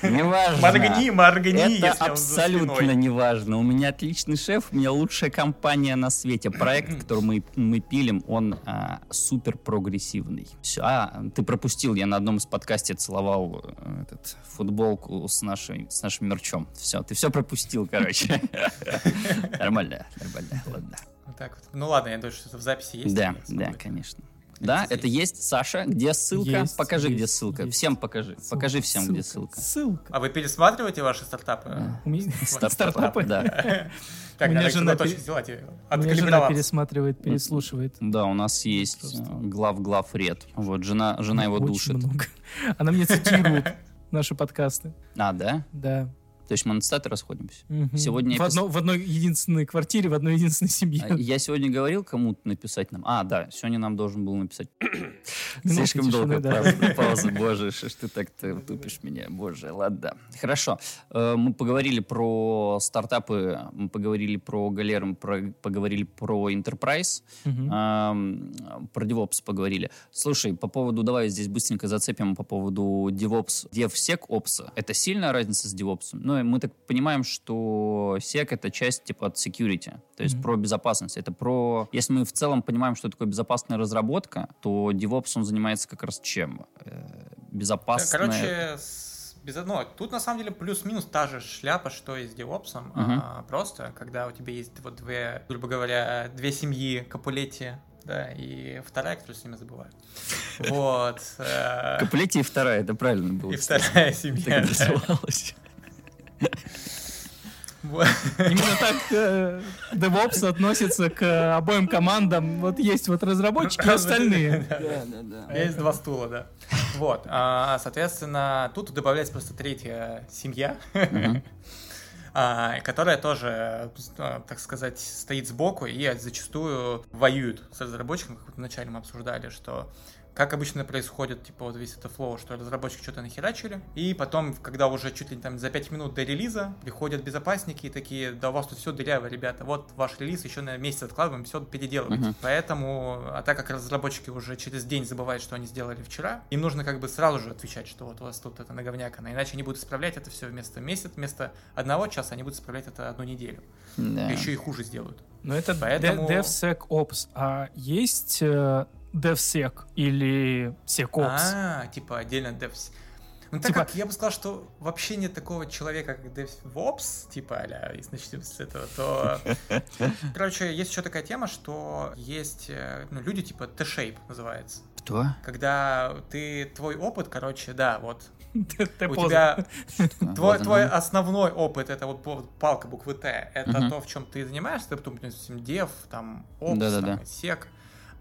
Неважно. Моргни, моргни, Это если он за абсолютно неважно. У меня отличный шеф, у меня лучшая компания на свете. Проект, [CLEARS THROAT] который мы, мы пилим, он а, супер прогрессивный. Всё. А, ты пропустил, я на одном из подкастов целовал э, этот, футболку с, нашей, с нашим мерчом. Все, ты все пропустил, короче. [LAUGHS] Нормально, нормально, ладно. Вот так вот. Ну ладно, я думаю, что это в записи есть. Да, да, конечно. Да, это есть. Саша, где ссылка? Есть, покажи, где есть, ссылка. есть. Всем покажи. Покажи всем, где ссылка. Ссылка. А вы пересматриваете ваши стартапы? [LAUGHS] Стартапы? Да. [LAUGHS] Так, У меня надо их жена точно пере- сделать жена пересматривает, переслушивает. Да, у нас есть Просто. э, глав-глав ред. Вот, жена, жена его Очень душит. много. [LAUGHS] Она мне цитирует наши подкасты. А, да? Да. То есть мы на цитаты расходимся. Мгм. Сегодня в, пис- одно- в одной единственной квартире, в одной единственной семье. А, Я сегодня говорил кому-то написать нам. А, да, сегодня нам должен был написать. [COUGHS] Слишком долго да. [LAUGHS] пауза. Боже, что ж ты так-то тупишь меня. Боже, ладно. Хорошо. Э, Мы поговорили про стартапы, мы поговорили про галеры, мы про- поговорили про Enterprise. Ам, Про DevOps поговорили. Слушай, по поводу, давай здесь быстренько зацепим по поводу DevOps, DevSecOps. Это сильная разница с DevOps? Ну, мы так понимаем, что Sec — это часть типа от security, то есть Мгм. про безопасность. Это про... Если мы в целом понимаем, что такое безопасная разработка, то DevOps, он занимается как раз чем? Э, Безопасная... Короче, с- без одного. Тут на самом деле плюс-минус та же шляпа, что и с DevOps. Мгм. А, просто, когда у тебя есть вот две, грубо говоря, две семьи Капулетти, да, и вторая, которую с ними забываю. [LAUGHS] Вот. э, Каплети и вторая, это правильно было. И вторая Так семья. да. Именно так э, DevOps относится к обоим командам. Вот есть вот разработчики и остальные. Да, да, да. Есть два стула, да. Вот. а, Соответственно, тут добавляется просто третья семья, [LAUGHS] а, которая тоже, а, так сказать, стоит сбоку и зачастую воюет с разработчиком, как вот вначале мы обсуждали, что как обычно происходит, типа, вот весь это флоу, что разработчики что-то нахерачили, и потом, когда уже чуть ли не там за 5 минут до релиза, приходят безопасники и такие, да у вас тут все дыряво, ребята, вот ваш релиз еще на месяц откладываем, все переделываем. Мгм. Поэтому, а так как разработчики уже через день забывают, что они сделали вчера, им нужно как бы сразу же отвечать, что вот у вас тут это наговнякано, иначе они будут исправлять это все вместо месяца, вместо одного часа, они будут исправлять это одну неделю. Да. Еще и хуже сделают. Но это Поэтому- DevSecOps. А есть э, DevSec или SecOps? А, типа отдельно DevS. Ну, так Типа- как я бы сказал, что вообще нет такого человека, как DevOps, типа, а если начнем с этого, то... [LAUGHS] Короче, есть еще такая тема, что есть э, ну, люди, типа, T-shape называется. Кто? Когда ты, твой опыт, короче, да, вот, [LAUGHS] Ты- ты у тебя [LAUGHS] Твой, твой основной опыт это вот палка буквы Т. Это то, в чем ты занимаешься, допустим, дев, там, опс, сек.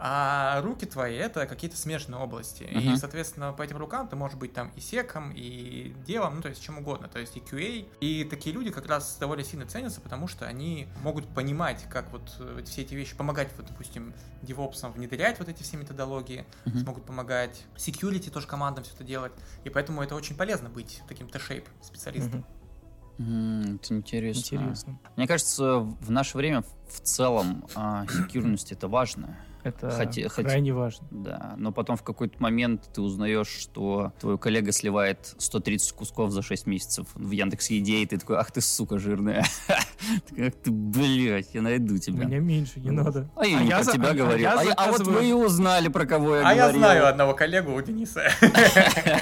А руки твои это какие-то смежные области. И, Мгм. соответственно, по этим рукам ты можешь быть там и секом, и девом, ну, то есть чем угодно. То есть и QA. И такие люди как раз довольно сильно ценятся, потому что они могут понимать, как вот э, все эти вещи, помогать, вот, допустим, девопсам внедрять вот эти все методологии, Мгм. смогут помогать security тоже командам все это делать. И поэтому это очень полезно быть таким T-shape специалистом. М, Это интересно. Интересно. Мне кажется, в наше время в целом а, секьюрность это важно. Это хоте- крайне важно. Да, но потом в какой-то момент ты узнаешь, что твой коллега сливает 130 кусков за 6 месяцев в Яндекс Еде, и ты такой, ах ты сука жирная. [LAUGHS] Ты Ах ты, блядь, я найду У тебя. меня меньше, не надо. А я не про тебя а- говорил. А А вот вы и узнали, про кого я А я говорил. знаю одного коллегу у Дениса. [LAUGHS]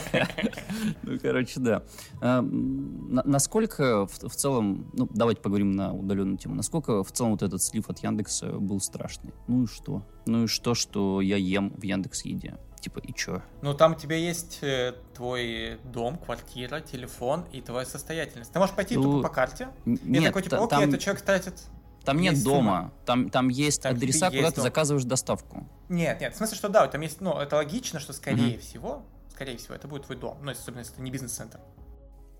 Ну, короче, да. А, Насколько в целом, ну, давайте поговорим на удаленную тему, насколько в целом вот этот слив от Яндекса был страшный? Ну и что? Ну и что, что я ем в Яндекс Еде? Типа, и чё? Ну, там у тебя есть э, твой дом, квартира, телефон и твоя состоятельность. Ты можешь пойти Ну, тупо по карте, Н- и Нет, такой, типа, окей, там, этот человек тратит... там нет есть дома, там, там есть Там адреса, есть куда ты дом. заказываешь доставку. Нет, нет, в смысле, что да, там есть, ну, это логично, что скорее всего, скорее всего, это будет твой дом. Ну, особенно если это не бизнес-центр.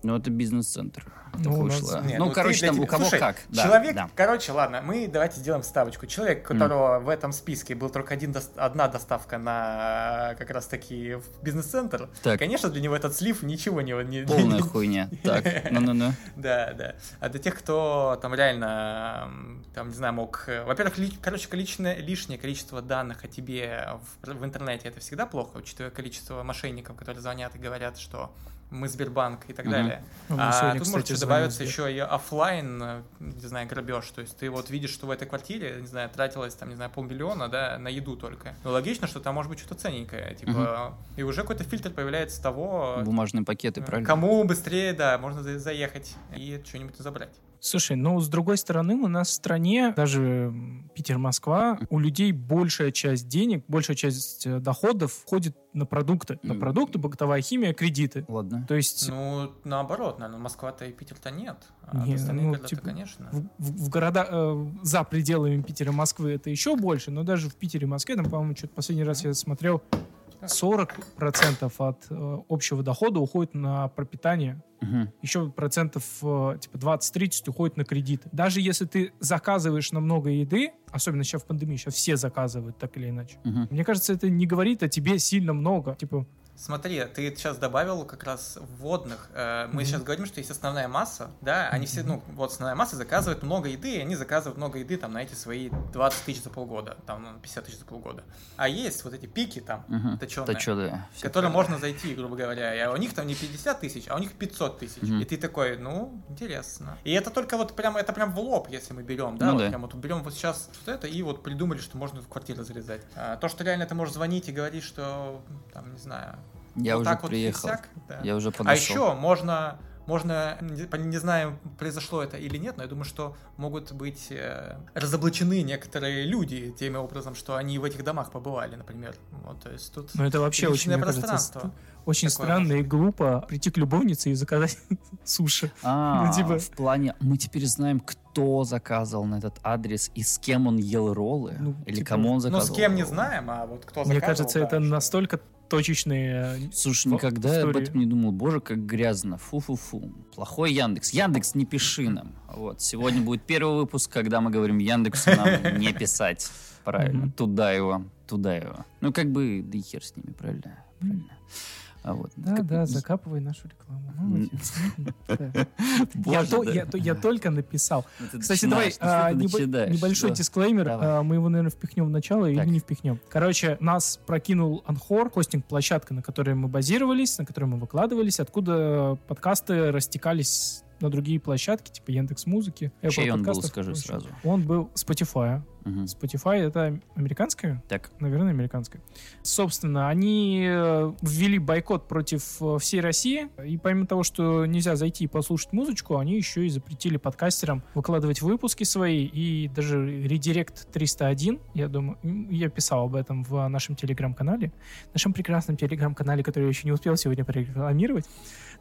Ну, это бизнес-центр. Ну, у вышло. Нет, ну, ты короче, там у тебя- кого Слушай, как. Да, человек, да. короче, ладно, мы давайте сделаем ставочку. Человек, у которого в этом списке был только один, одна доставка на как раз таки в бизнес-центр, Так. конечно, для него этот слив ничего не... не- Полная не- хуйня. Так, ну-ну-ну. [LAUGHS] Да, да. А для тех, кто там реально, там, не знаю, мог... Во-первых, ли- короче, количественное, лишнее количество данных о тебе в, в интернете это всегда плохо, учитывая количество мошенников, которые звонят и говорят, что мы Сбербанк и так Мгм. далее. Ну, А сегодня, тут может кстати, звонил добавиться еще и офлайн, не знаю, грабеж. То есть ты вот видишь, что в этой квартире, не знаю, тратилось там, не знаю, полмиллиона, да, на еду только. Ну, логично, что там может быть что-то ценненькое. Типа, и уже какой-то фильтр появляется того, Бумажные пакеты, э, правильно? кому быстрее, да, можно за- заехать и что-нибудь забрать. Слушай, ну, с другой стороны, у нас в стране, даже Питер-Москва, у людей большая часть денег, большая часть э, доходов входит на продукты. На продукты, бытовая химия, кредиты. Ладно. То есть Ну, наоборот, наверное, Москва-то и Питер-то нет. А Не, остальные ну, города-то, типа, конечно. в, в- в города э, за пределами Питера и Москвы это еще больше, но даже в Питере и Москве, там, по-моему, что-то последний раз я смотрел, 40% от э, общего дохода уходит на пропитание Мгм. еще процентов э, типа 20-30 уходит на кредиты. Даже если ты заказываешь на много еды, особенно сейчас в пандемии, сейчас все заказывают так или иначе. Мгм. Мне кажется, это не говорит о тебе сильно много. Типа, Смотри, ты сейчас добавил как раз вводных. Э, Мы Мгм. сейчас говорим, что есть основная масса, да, они все, ну, вот основная масса заказывает много еды, и они заказывают много еды там на эти свои 20 тысяч за полгода, там ну, 50 тысяч за полгода. А есть вот эти пики там, Мгм. точеные, Точёные. в которые можно зайти, грубо говоря, и у них там не 50 тысяч, а у них 500 тысяч. Мгм. И ты такой, ну, интересно. И это только вот прям, это прям в лоб, если мы берем, да, Ну вот да. прям вот берем вот сейчас что это, и вот придумали, что можно в квартиру залезать. А, то, что реально ты можешь звонить и говорить, что, там, не знаю, Я вот уже так вот приехал. сяк, да. Я уже А подошел. еще можно, можно, не, не знаю, произошло это или нет, но я думаю, что могут быть э, разоблачены некоторые люди тем образом, что они в этих домах побывали, например. Вот, то есть тут ну это вообще очень, мне кажется, пространство. ст- очень Такое странно и глупо прийти к любовнице и заказать [LAUGHS] суши. А, Ну, типа- в плане, мы теперь знаем, кто заказывал на этот адрес и с кем он ел роллы, Ну, или типа, кому он Ну, заказывал. с кем не роллы. знаем, а вот кто Мне заказывал, кажется, да, это что- настолько точечные... э, Слушай, никогда я об истории. этом не думал. Боже, как грязно. Фу-фу-фу. Плохой Яндекс. Яндекс, не пиши нам. Вот. Сегодня будет первый выпуск, когда мы говорим Яндексу нам не [LAUGHS] писать. Правильно. Туда его. Туда его. Ну, как бы, да и хер с ними, правильно? Правильно. А вот. Да, Как- да, закапывай нашу рекламу. [LAUGHS] Я только написал. Ну, Кстати, давай а, небольшой дисклеймер. А, Мы его, наверное, впихнем в начало или не впихнем. Короче, нас прокинул Анхор, хостинг-площадка, на которой мы базировались, на которой мы выкладывались, откуда подкасты растекались на другие площадки, типа Яндекс Музыки. Чей он был, скажи сразу. Он был Spotify. Мгм. Spotify это американская? Так. Наверное, американская. Собственно, они э, ввели бойкот против э, всей России. И помимо того, что нельзя зайти и послушать музычку, они еще и запретили подкастерам выкладывать выпуски свои. И даже редирект 301, я думаю, я писал об этом в нашем телеграм-канале. Нашем прекрасном телеграм-канале, который я еще не успел сегодня прорекламировать.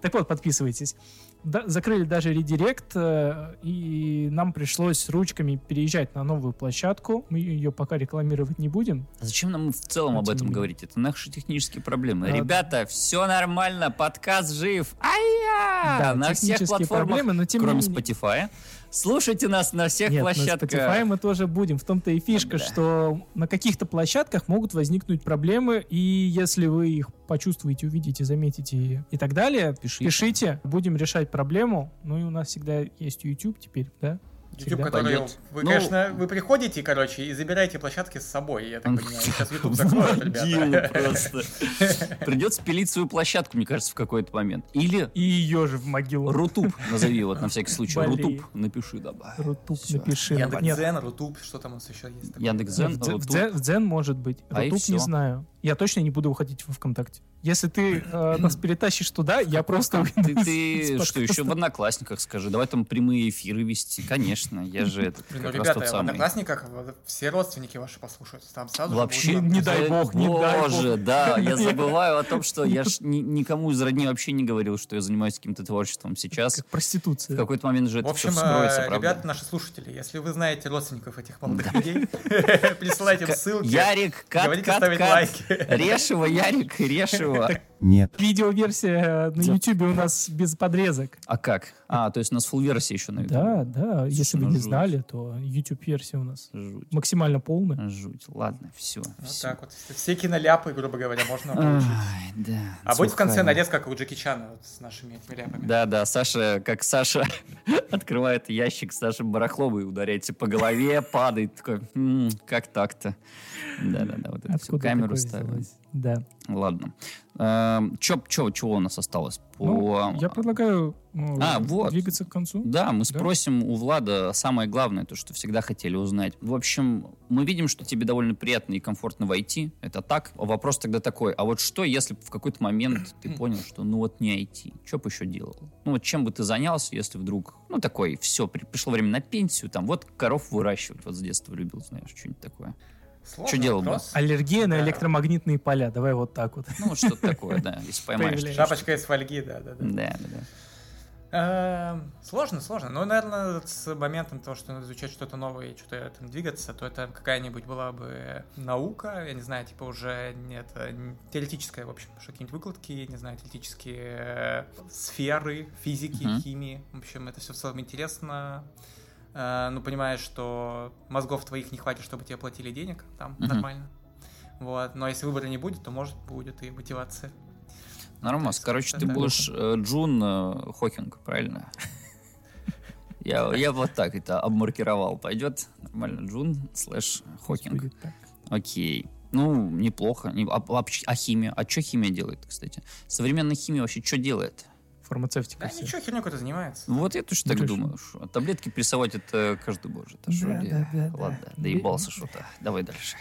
Так вот, подписывайтесь. Да, закрыли даже редирект, э, и нам пришлось ручками переезжать на новую площадку. Мы ее пока рекламировать не будем. А зачем нам в целом А об этом говорить? Это наши технические проблемы. А, Ребята, все нормально, подкаст жив. Ай-я! Да, на всех платформах, проблемы, но тем кроме Spotify. Слушайте нас на всех Нет, площадках. на Spotify мы тоже будем. В том-то и фишка, Да. что на каких-то площадках могут возникнуть проблемы, и если вы их почувствуете, увидите, заметите и так далее, Пишите. пишите, будем решать проблему. Ну и у нас всегда есть YouTube теперь, да? YouTube, который... Пойдет. Вы, Ну- конечно, вы приходите, короче, и забираете площадки с собой, я так понимаю. Сейчас [LAUGHS] YouTube закроют, Могилу ребята. [LAUGHS] просто. Придется пилить свою площадку, мне кажется, в какой-то момент. Или И ее же в могилу. Рутуб, назови вот на всякий случай. Рутуб, напиши добавь. Рутуб напиши. Яндекс.Дзен, Рутуб, что там у нас еще есть? Яндекс.Дзен, в, Дзен может быть. А Рутуб не знаю. Я точно не буду выходить во ВКонтакте. Если ты э, [CLEARS THROAT] нас перетащишь туда, я просто Ты, уйду ты что, еще в Одноклассниках скажи? Давай там прямые эфиры вести. Конечно, я же Блин, ну, как раз ребята, тот в самый. Одноклассниках вот все родственники ваши послушают. Там сразу Вообще, Не дай бог, не дай Боже, бог. да, я [LAUGHS] забываю о том, что я ж ни- никому из родни вообще не говорил, что я занимаюсь каким-то творчеством сейчас. Как проституция. В какой-то момент же В это общем, все вскроется, э, правда. ребята, наши слушатели, если вы знаете родственников этих молодых людей, [LAUGHS] присылайте им ссылки. Ярик, кат, кат, ставить кат. лайки. Решева, Ярик, Решева. Нет. Видеоверсия на За- YouTube у нас без подрезок. А как? А, то есть у нас full версия еще на YouTube. Да, да. Если вы ну не знали, то YouTube-версия у нас Жуть. максимально полная. Жуть. Ладно, все. Вот так вот. Все киноляпы, грубо говоря, можно получить. Да. А будет в конце нарезка, как у Джеки Чана, с нашими этими ляпами. Да, да, Саша, как Саша [LAUGHS] открывает ящик с нашим барахлом и ударяется по голове, падает, такой, «М, как так-то? Да-да-да, вот это Откуда камеру взялось? Да. Ладно. Эм, Чё, чё, чего у нас осталось? По... Ну, я предлагаю ну, А, вот. двигаться к концу. Да, мы спросим у Влада самое главное, то, что всегда хотели узнать. В общем, мы видим, что тебе довольно приятно и комфортно войти. Это так. Вопрос тогда такой, а вот что, если в какой-то момент ты понял, что ну вот не IT, что бы еще делал? Ну вот чем бы ты занялся, если вдруг, ну такой, все, пришло время на пенсию, там, вот коров выращивать, вот с детства любил, знаешь, что-нибудь такое. Сложный Чё делал бы? Аллергия на Да. электромагнитные поля. Давай вот так вот. Ну что-то [LAUGHS] такое, да, если поймаешь. Шапочка из фольги, да, да, да. Да, да, да. Эм, Сложно, сложно. Ну, наверное, с моментом того, что надо изучать что-то новое и что-то там двигаться, то это какая-нибудь была бы наука, я не знаю, типа уже нет, э, теоретическая, в общем, что какие-нибудь выкладки, не знаю, теоретические э, сферы, физики, химии. В общем, это все в целом интересно. Э, Ну, понимаешь, что мозгов твоих не хватит, чтобы тебе платили денег, там Мгм. нормально. Вот. Но если выбора не будет, то может будет и мотивация. Нормас, короче, ты да. будешь э, Джун э, Хокинг, правильно? [LAUGHS] Я, я вот так это обмаркировал. Пойдет нормально. Джун slash Хокинг. Окей. Ну, неплохо. Не- А, а а химия? А что химия делает, кстати? Современная химия вообще что делает? Фармацевтика Да ничего, херню какой-то занимается. Ну, Вот я тоже так Точно. думаю. шо. Таблетки прессовать это каждый. Это шо Да, да, да, да. Ладно, доебался что-то. Давай дальше.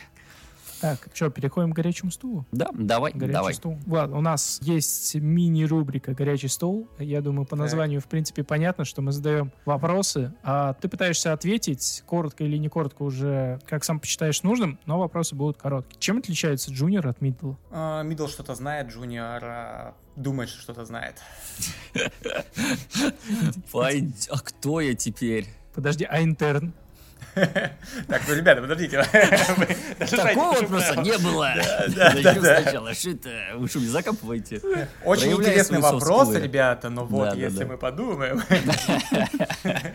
Так, что, переходим к горячему стулу? Да, давай, Горячий давай. стол. Ладно, у нас есть мини-рубрика «Горячий стол». Я думаю, по Так. названию, в принципе, понятно, что мы задаем вопросы, а ты пытаешься ответить, коротко или не коротко уже, как сам посчитаешь нужным, но вопросы будут короткие. Чем отличается джуниор от мидла? А, Мидл что-то знает, Джуниор а, думает, что что-то знает. А кто я теперь? Подожди, а интерн? Так, ну, ребята, подождите. [LAUGHS] Такого вопроса не было. да, Начнем да. сначала. Что это? Вы что, не закапываете? Очень интересный вопрос, ребята, но вот если мы подумаем. [LAUGHS]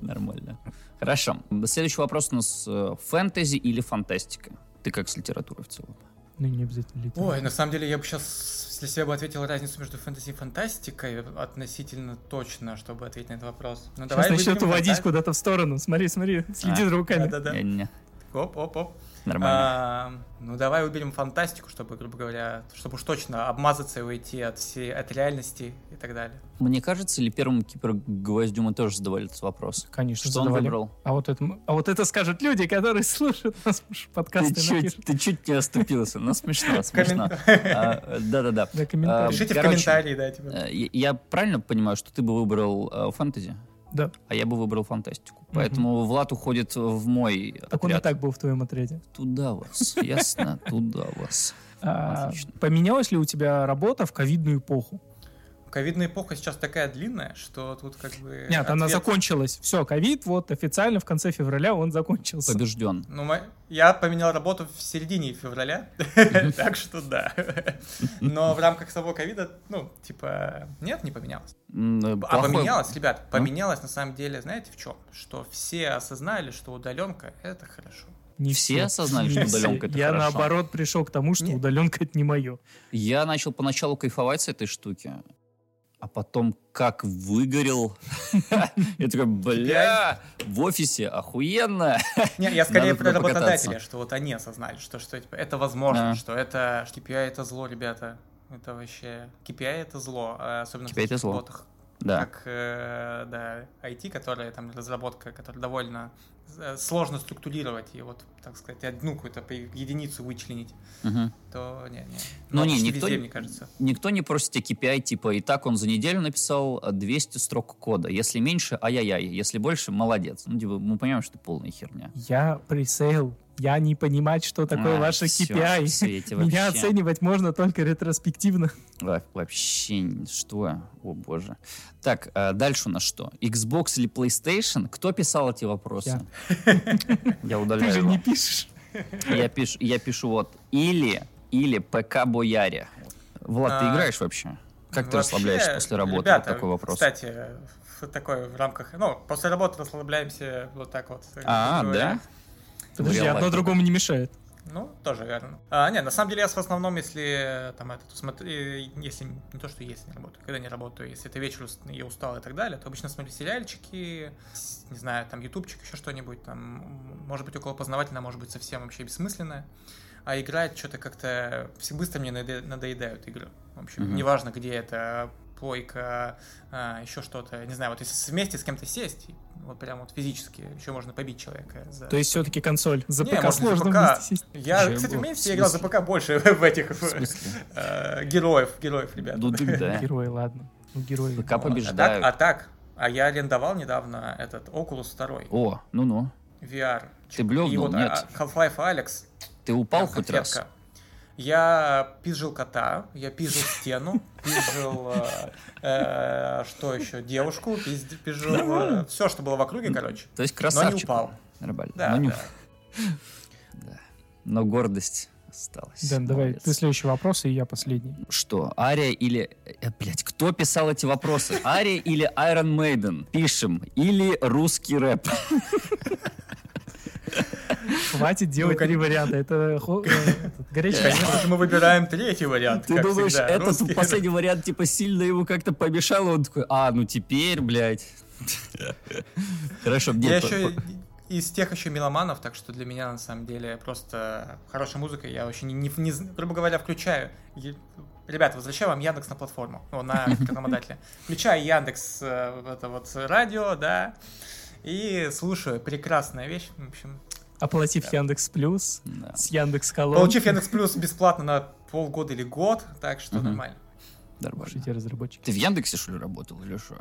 Нормально. Хорошо. Следующий вопрос у нас э, фэнтези или фантастика? Ты как с литературой в целом? Ну, не обязательно литература. Ой, на самом деле я бы сейчас для себя бы ответил разницу между фэнтези и фантастикой относительно точно, чтобы ответить на этот вопрос. Ну, Сейчас начнет выберем уводить фантастику. куда-то в сторону. Смотри, смотри, следи А, за руками. Да-да-да. Не-не-не. Оп, оп, оп. Нормально. А, ну давай выберем фантастику, чтобы, грубо говоря, чтобы уж точно обмазаться и уйти от всей от реальности и так далее. Мне кажется, или первому кибергвоздю мы тоже задавали этот вопрос? Конечно, Что он задавали. выбрал? А вот, это, а вот это скажут люди, которые слушают нас подкасты. Ты чуть, ты чуть не оступился. Ну, смешно, [LAUGHS] смешно. А, Да-да-да. Пишите в комментарии, да, типа. Э, Я я правильно понимаю, что ты бы выбрал э, фэнтези, Да. а я бы выбрал фантастику. Поэтому Влад уходит в мой Так он и отряд. так был в твоем отряде. Туда вас, ясно, туда вас. [LAUGHS] А, Отлично. поменялась ли у тебя работа в ковидную эпоху? Ковидная эпоха сейчас такая длинная, что тут как бы... Нет, она ответ- закончилась. Все, ковид, вот официально в конце февраля он закончился. Побежден. Ну, я поменял работу в середине февраля, [LAUGHS] так что да. Но в рамках самого ковида, ну, типа, нет, не поменялось. Э, А поменялось, ребят, поменялось на самом деле, знаете, в чем? Что все осознали, что удаленка — это хорошо. Не Все осознали, что удаленка это Я хорошо? наоборот пришел к тому, что Не. удаленка это не мое. Я начал поначалу кайфовать с этой штуки, а потом как выгорел. [LAUGHS] Я такой, бля, в офисе охуенно. Не, я скорее про работодателя, что вот они осознали, что, что типа, это возможно, Да. что это KPI это зло, ребята. Это вообще... KPI это зло, а особенно в KPI Да. как э, да, IT, которая там разработка, которая довольно э, сложно структурировать и вот, так сказать, одну какую-то по- единицу вычленить, Мгм. то не, не. Ну, не, никто везде, не- мне кажется. Никто не просит тебя KPI, типа, и так он за неделю написал э, 200 строк кода. Если меньше, ай-яй-яй. Если больше, молодец. Ну, типа, мы понимаем, что это полная херня. Я пресейл. Я не понимать, что такое А, ваше KPI. в свете Меня вообще. оценивать можно только ретроспективно. Во- Вообще, что? О, боже. Так, а дальше у нас что? Xbox или PlayStation? Кто писал эти вопросы? Я Ты удаляю же его. не пишешь. Я пишу, я пишу вот или, или ПК Бояре. Влад, ты А, играешь вообще? Как ты Вообще, расслабляешься после работы? Ребята, вот такой вопрос. Кстати, в такой в рамках, ну, после работы расслабляемся вот так вот. А, да? Подожди, одно другому не мешает. Ну, тоже верно. А, не, на самом деле я в основном, если там это, смотри, если не то, что если не работаю, когда не работаю, если это вечер я устал и так далее, то обычно смотрю сериальчики, не знаю, там ютубчик, еще что-нибудь, там, может быть, около познавательно, может быть, совсем вообще бессмысленное. А играть что-то как-то все быстро мне надо- надоедают игры. В общем, Мгм. неважно, где это плойка, а, еще что-то. Не знаю, вот если вместе с кем-то сесть, вот прям вот физически еще можно побить человека. За... То есть все-таки консоль. За Не, ПК можно за сложно ПК. Я, Чего? кстати, В вместе я играл за? ПК больше в этих [LAUGHS] э, героев, героев, ребят. Ну, ты да. [LAUGHS] Герои, ладно. Ну, герои. ПК А так, побеждают. а так, а я арендовал недавно этот Oculus 2 О, ну-ну. VR. Ты блевнул? И вот Нет. а, Half-Life Alex. Ты упал хоть раз? Я пизжил кота, я пизжил стену, пизжил, э, э, что еще, девушку, пизд- пизжил, все, что было в округе, короче. То есть Но красавчик. не упал. Нормально. Да, Но, не- да. да. Но гордость осталась. Дэн, давай, Молодец. ты следующий вопрос, и я последний. Что, Ария или... Э, блядь, кто писал эти вопросы? Ария или Iron Maiden? Пишем. Или русский рэп? [LAUGHS] Хватит делать кон- три варианта. Это э, горячий Конечно же, мы выбираем третий вариант, Ты думаешь, этот последний вариант, типа, сильно ему как-то помешал, он такой, а, ну теперь, блядь. Хорошо, Я еще из тех еще меломанов, так что для меня на самом деле просто хорошая музыка. Я вообще не, не, грубо говоря, включаю. Ребята, возвращаю вам Яндекс на платформу, ну, на [LAUGHS] рекламодателя. Включаю Яндекс, э, это вот радио, да, и слушаю. Прекрасная вещь. В общем, Оплатив Яндекс Плюс Да. с Яндекс Колон. получив Яндекс Плюс бесплатно на полгода или год, так что Мгм. нормально. Нормально. Слушайте, разработчики. Ты в Яндексе, что ли, работал или что?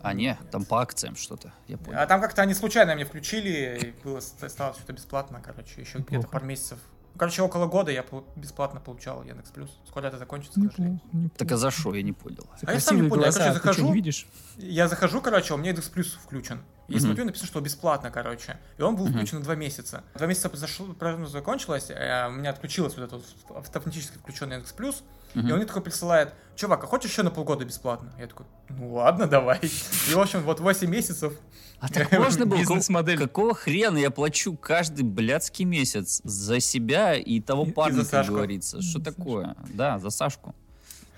А, не, там по акциям что-то, я понял. А там как-то они случайно мне включили, и было, стало все это бесплатно, короче, еще где-то пару месяцев Короче, около года я бесплатно получал Яндекс Плюс. Скоро это закончится, к сожалению. Неплохо. Так а за что? Я не понял. За А я сам не понял, я, глаза, короче, ты чё, захожу, не видишь? Я захожу, короче, у меня Яндекс Плюс включен. И Мгм. смотрю, написано, что бесплатно, короче. И он был включен на два месяца. Два месяца правильно закончилось, а у меня отключилось вот этот автоматически включенный Яндекс Плюс. И он мне такой присылает, чувак, а хочешь еще на полгода бесплатно? Я такой, ну ладно, давай. И, в общем, вот 8 месяцев. А так можно было? Бизнес-модель. Какого хрена я плачу каждый блядский месяц за себя и того парня, как говорится? Что такое? Да, за Сашку.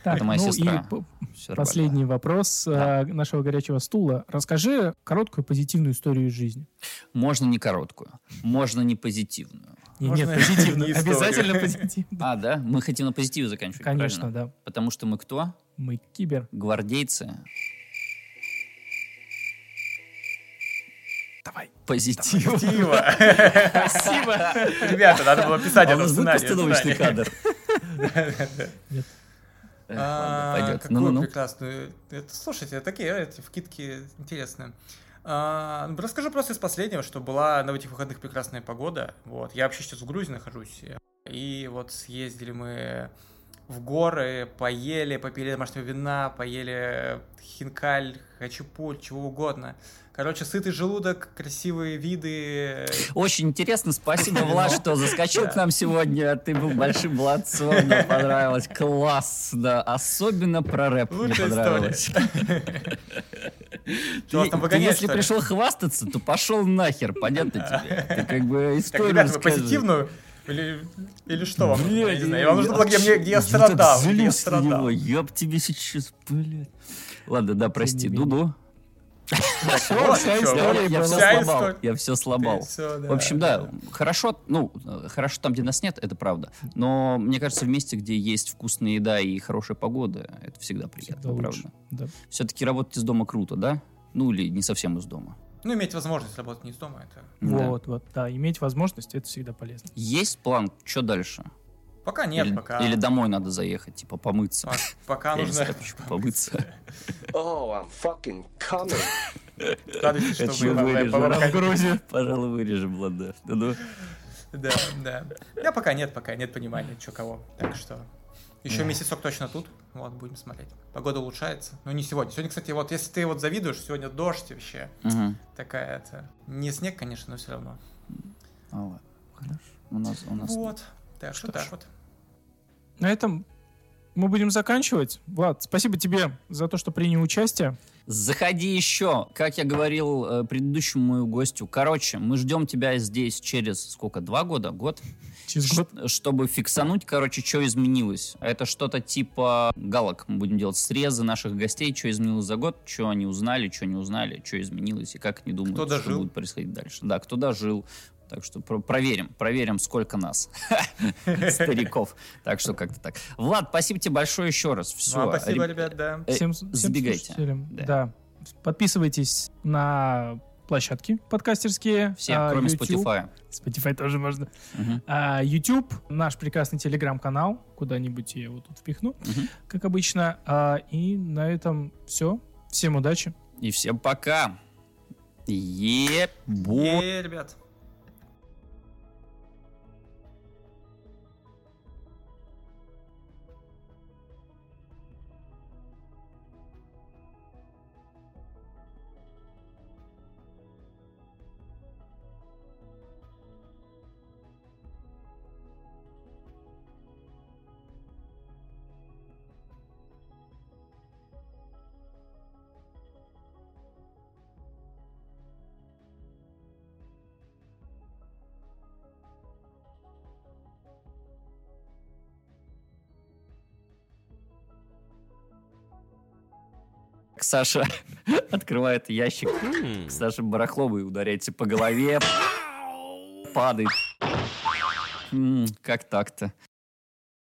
Так, Это моя ну сестра. и Всё последний вопрос Да. э, нашего горячего стула. Расскажи короткую позитивную историю из жизни. Можно не короткую, можно не позитивную. [LAUGHS] Не, Можно нет, историю. Обязательно позитивную. А, да? Мы хотим на позитиве заканчивать, Конечно, правильно? да. Потому что мы кто? Мы кибер. Гвардейцы. Давай. Позитив. Спасибо. Спасибо. Ребята, надо было писать А у это в нас будет сценарии. постановочный кадр? Нет. Эх, А, пойдет. Какую прекрасную. Это, слушайте, такие эти вкидки интересные. А, расскажу просто из последнего, что была на этих выходных прекрасная погода. Вот. Я вообще сейчас в Грузии нахожусь. И вот съездили мы в горы, поели, попили домашнего вина, поели хинкаль, хачапурь, чего угодно. Короче, сытый желудок, красивые виды. Очень интересно, спасибо, [LAUGHS] Влад, что заскочил к нам сегодня. Ты был большим молодцом, мне [LAUGHS] понравилось. Классно. Особенно про рэп мне понравилось. [LAUGHS] Ты- ты если пришел хвастаться, то пошел нахер, понятно тебе? Ты как бы Так, историю ребята, вы позитивную? Или, или что вам? Блядь, я не знаю. Вам нужно было, где, мне- где я страдал. где я злюсь на страдал. него. Я б тебе сейчас, блядь. Ладно, да, прости. Дуду. Я все сломал. Я В общем, да, хорошо, ну, хорошо там, где нас нет, это правда. Но мне кажется, в месте, где есть вкусная еда и хорошая погода, это всегда приятно, правда. Да. Все-таки работать из дома круто, да? Ну, или не совсем из дома. Ну, иметь возможность работать не из дома, это... Да. Вот, вот, да, иметь возможность, это всегда полезно. Есть план, что дальше? Пока нет, или, пока... или домой надо заехать, типа помыться. по- Пока [LAUGHS] нужно... помыться. [LAUGHS] Oh, I'm fucking coming. Это чтобы. Грузию. Пожалуй, вырежем, ладно. Да ну. Да, да. Я пока нет, пока нет понимания, что кого. Так что... Еще месяцок точно тут. Вот, будем смотреть. Погода улучшается. Но не сегодня. Сегодня, кстати, вот если ты вот завидуешь, сегодня дождь вообще. Мгм. Такая это... Не снег, конечно, но все равно. А, ладно, хорошо. У нас, у нас... Вот. Так что Что так вот. На этом мы будем заканчивать. Влад, спасибо тебе за то, что принял участие. Заходи еще, как я говорил э, предыдущему моему гостю. Короче, мы ждем тебя здесь через сколько? Два года? Год? Через год. Чтобы фиксануть, короче, что изменилось. Это что-то типа галок. Мы будем делать срезы наших гостей, что изменилось за год, что они узнали, что не узнали, что изменилось и как они думают, Кто что будет происходить дальше. Да, кто дожил. Так что про- проверим, проверим, сколько нас, [LAUGHS] стариков. Так что как-то так. Влад, спасибо тебе большое еще раз. Все. Вам спасибо, ребят, да. Э, Всем, забегайте. Да. Да. Подписывайтесь на площадки подкастерские. Все, а, кроме YouTube. Spotify. Spotify тоже можно. А, YouTube, наш прекрасный телеграм-канал. Куда-нибудь я его тут впихну, как обычно. А, и на этом все. Всем удачи. И всем пока. Ебо. Е, ребят. Саша [LAUGHS] открывает ящик к Саше Барахловой, ударяется по голове, падает. Как так-то?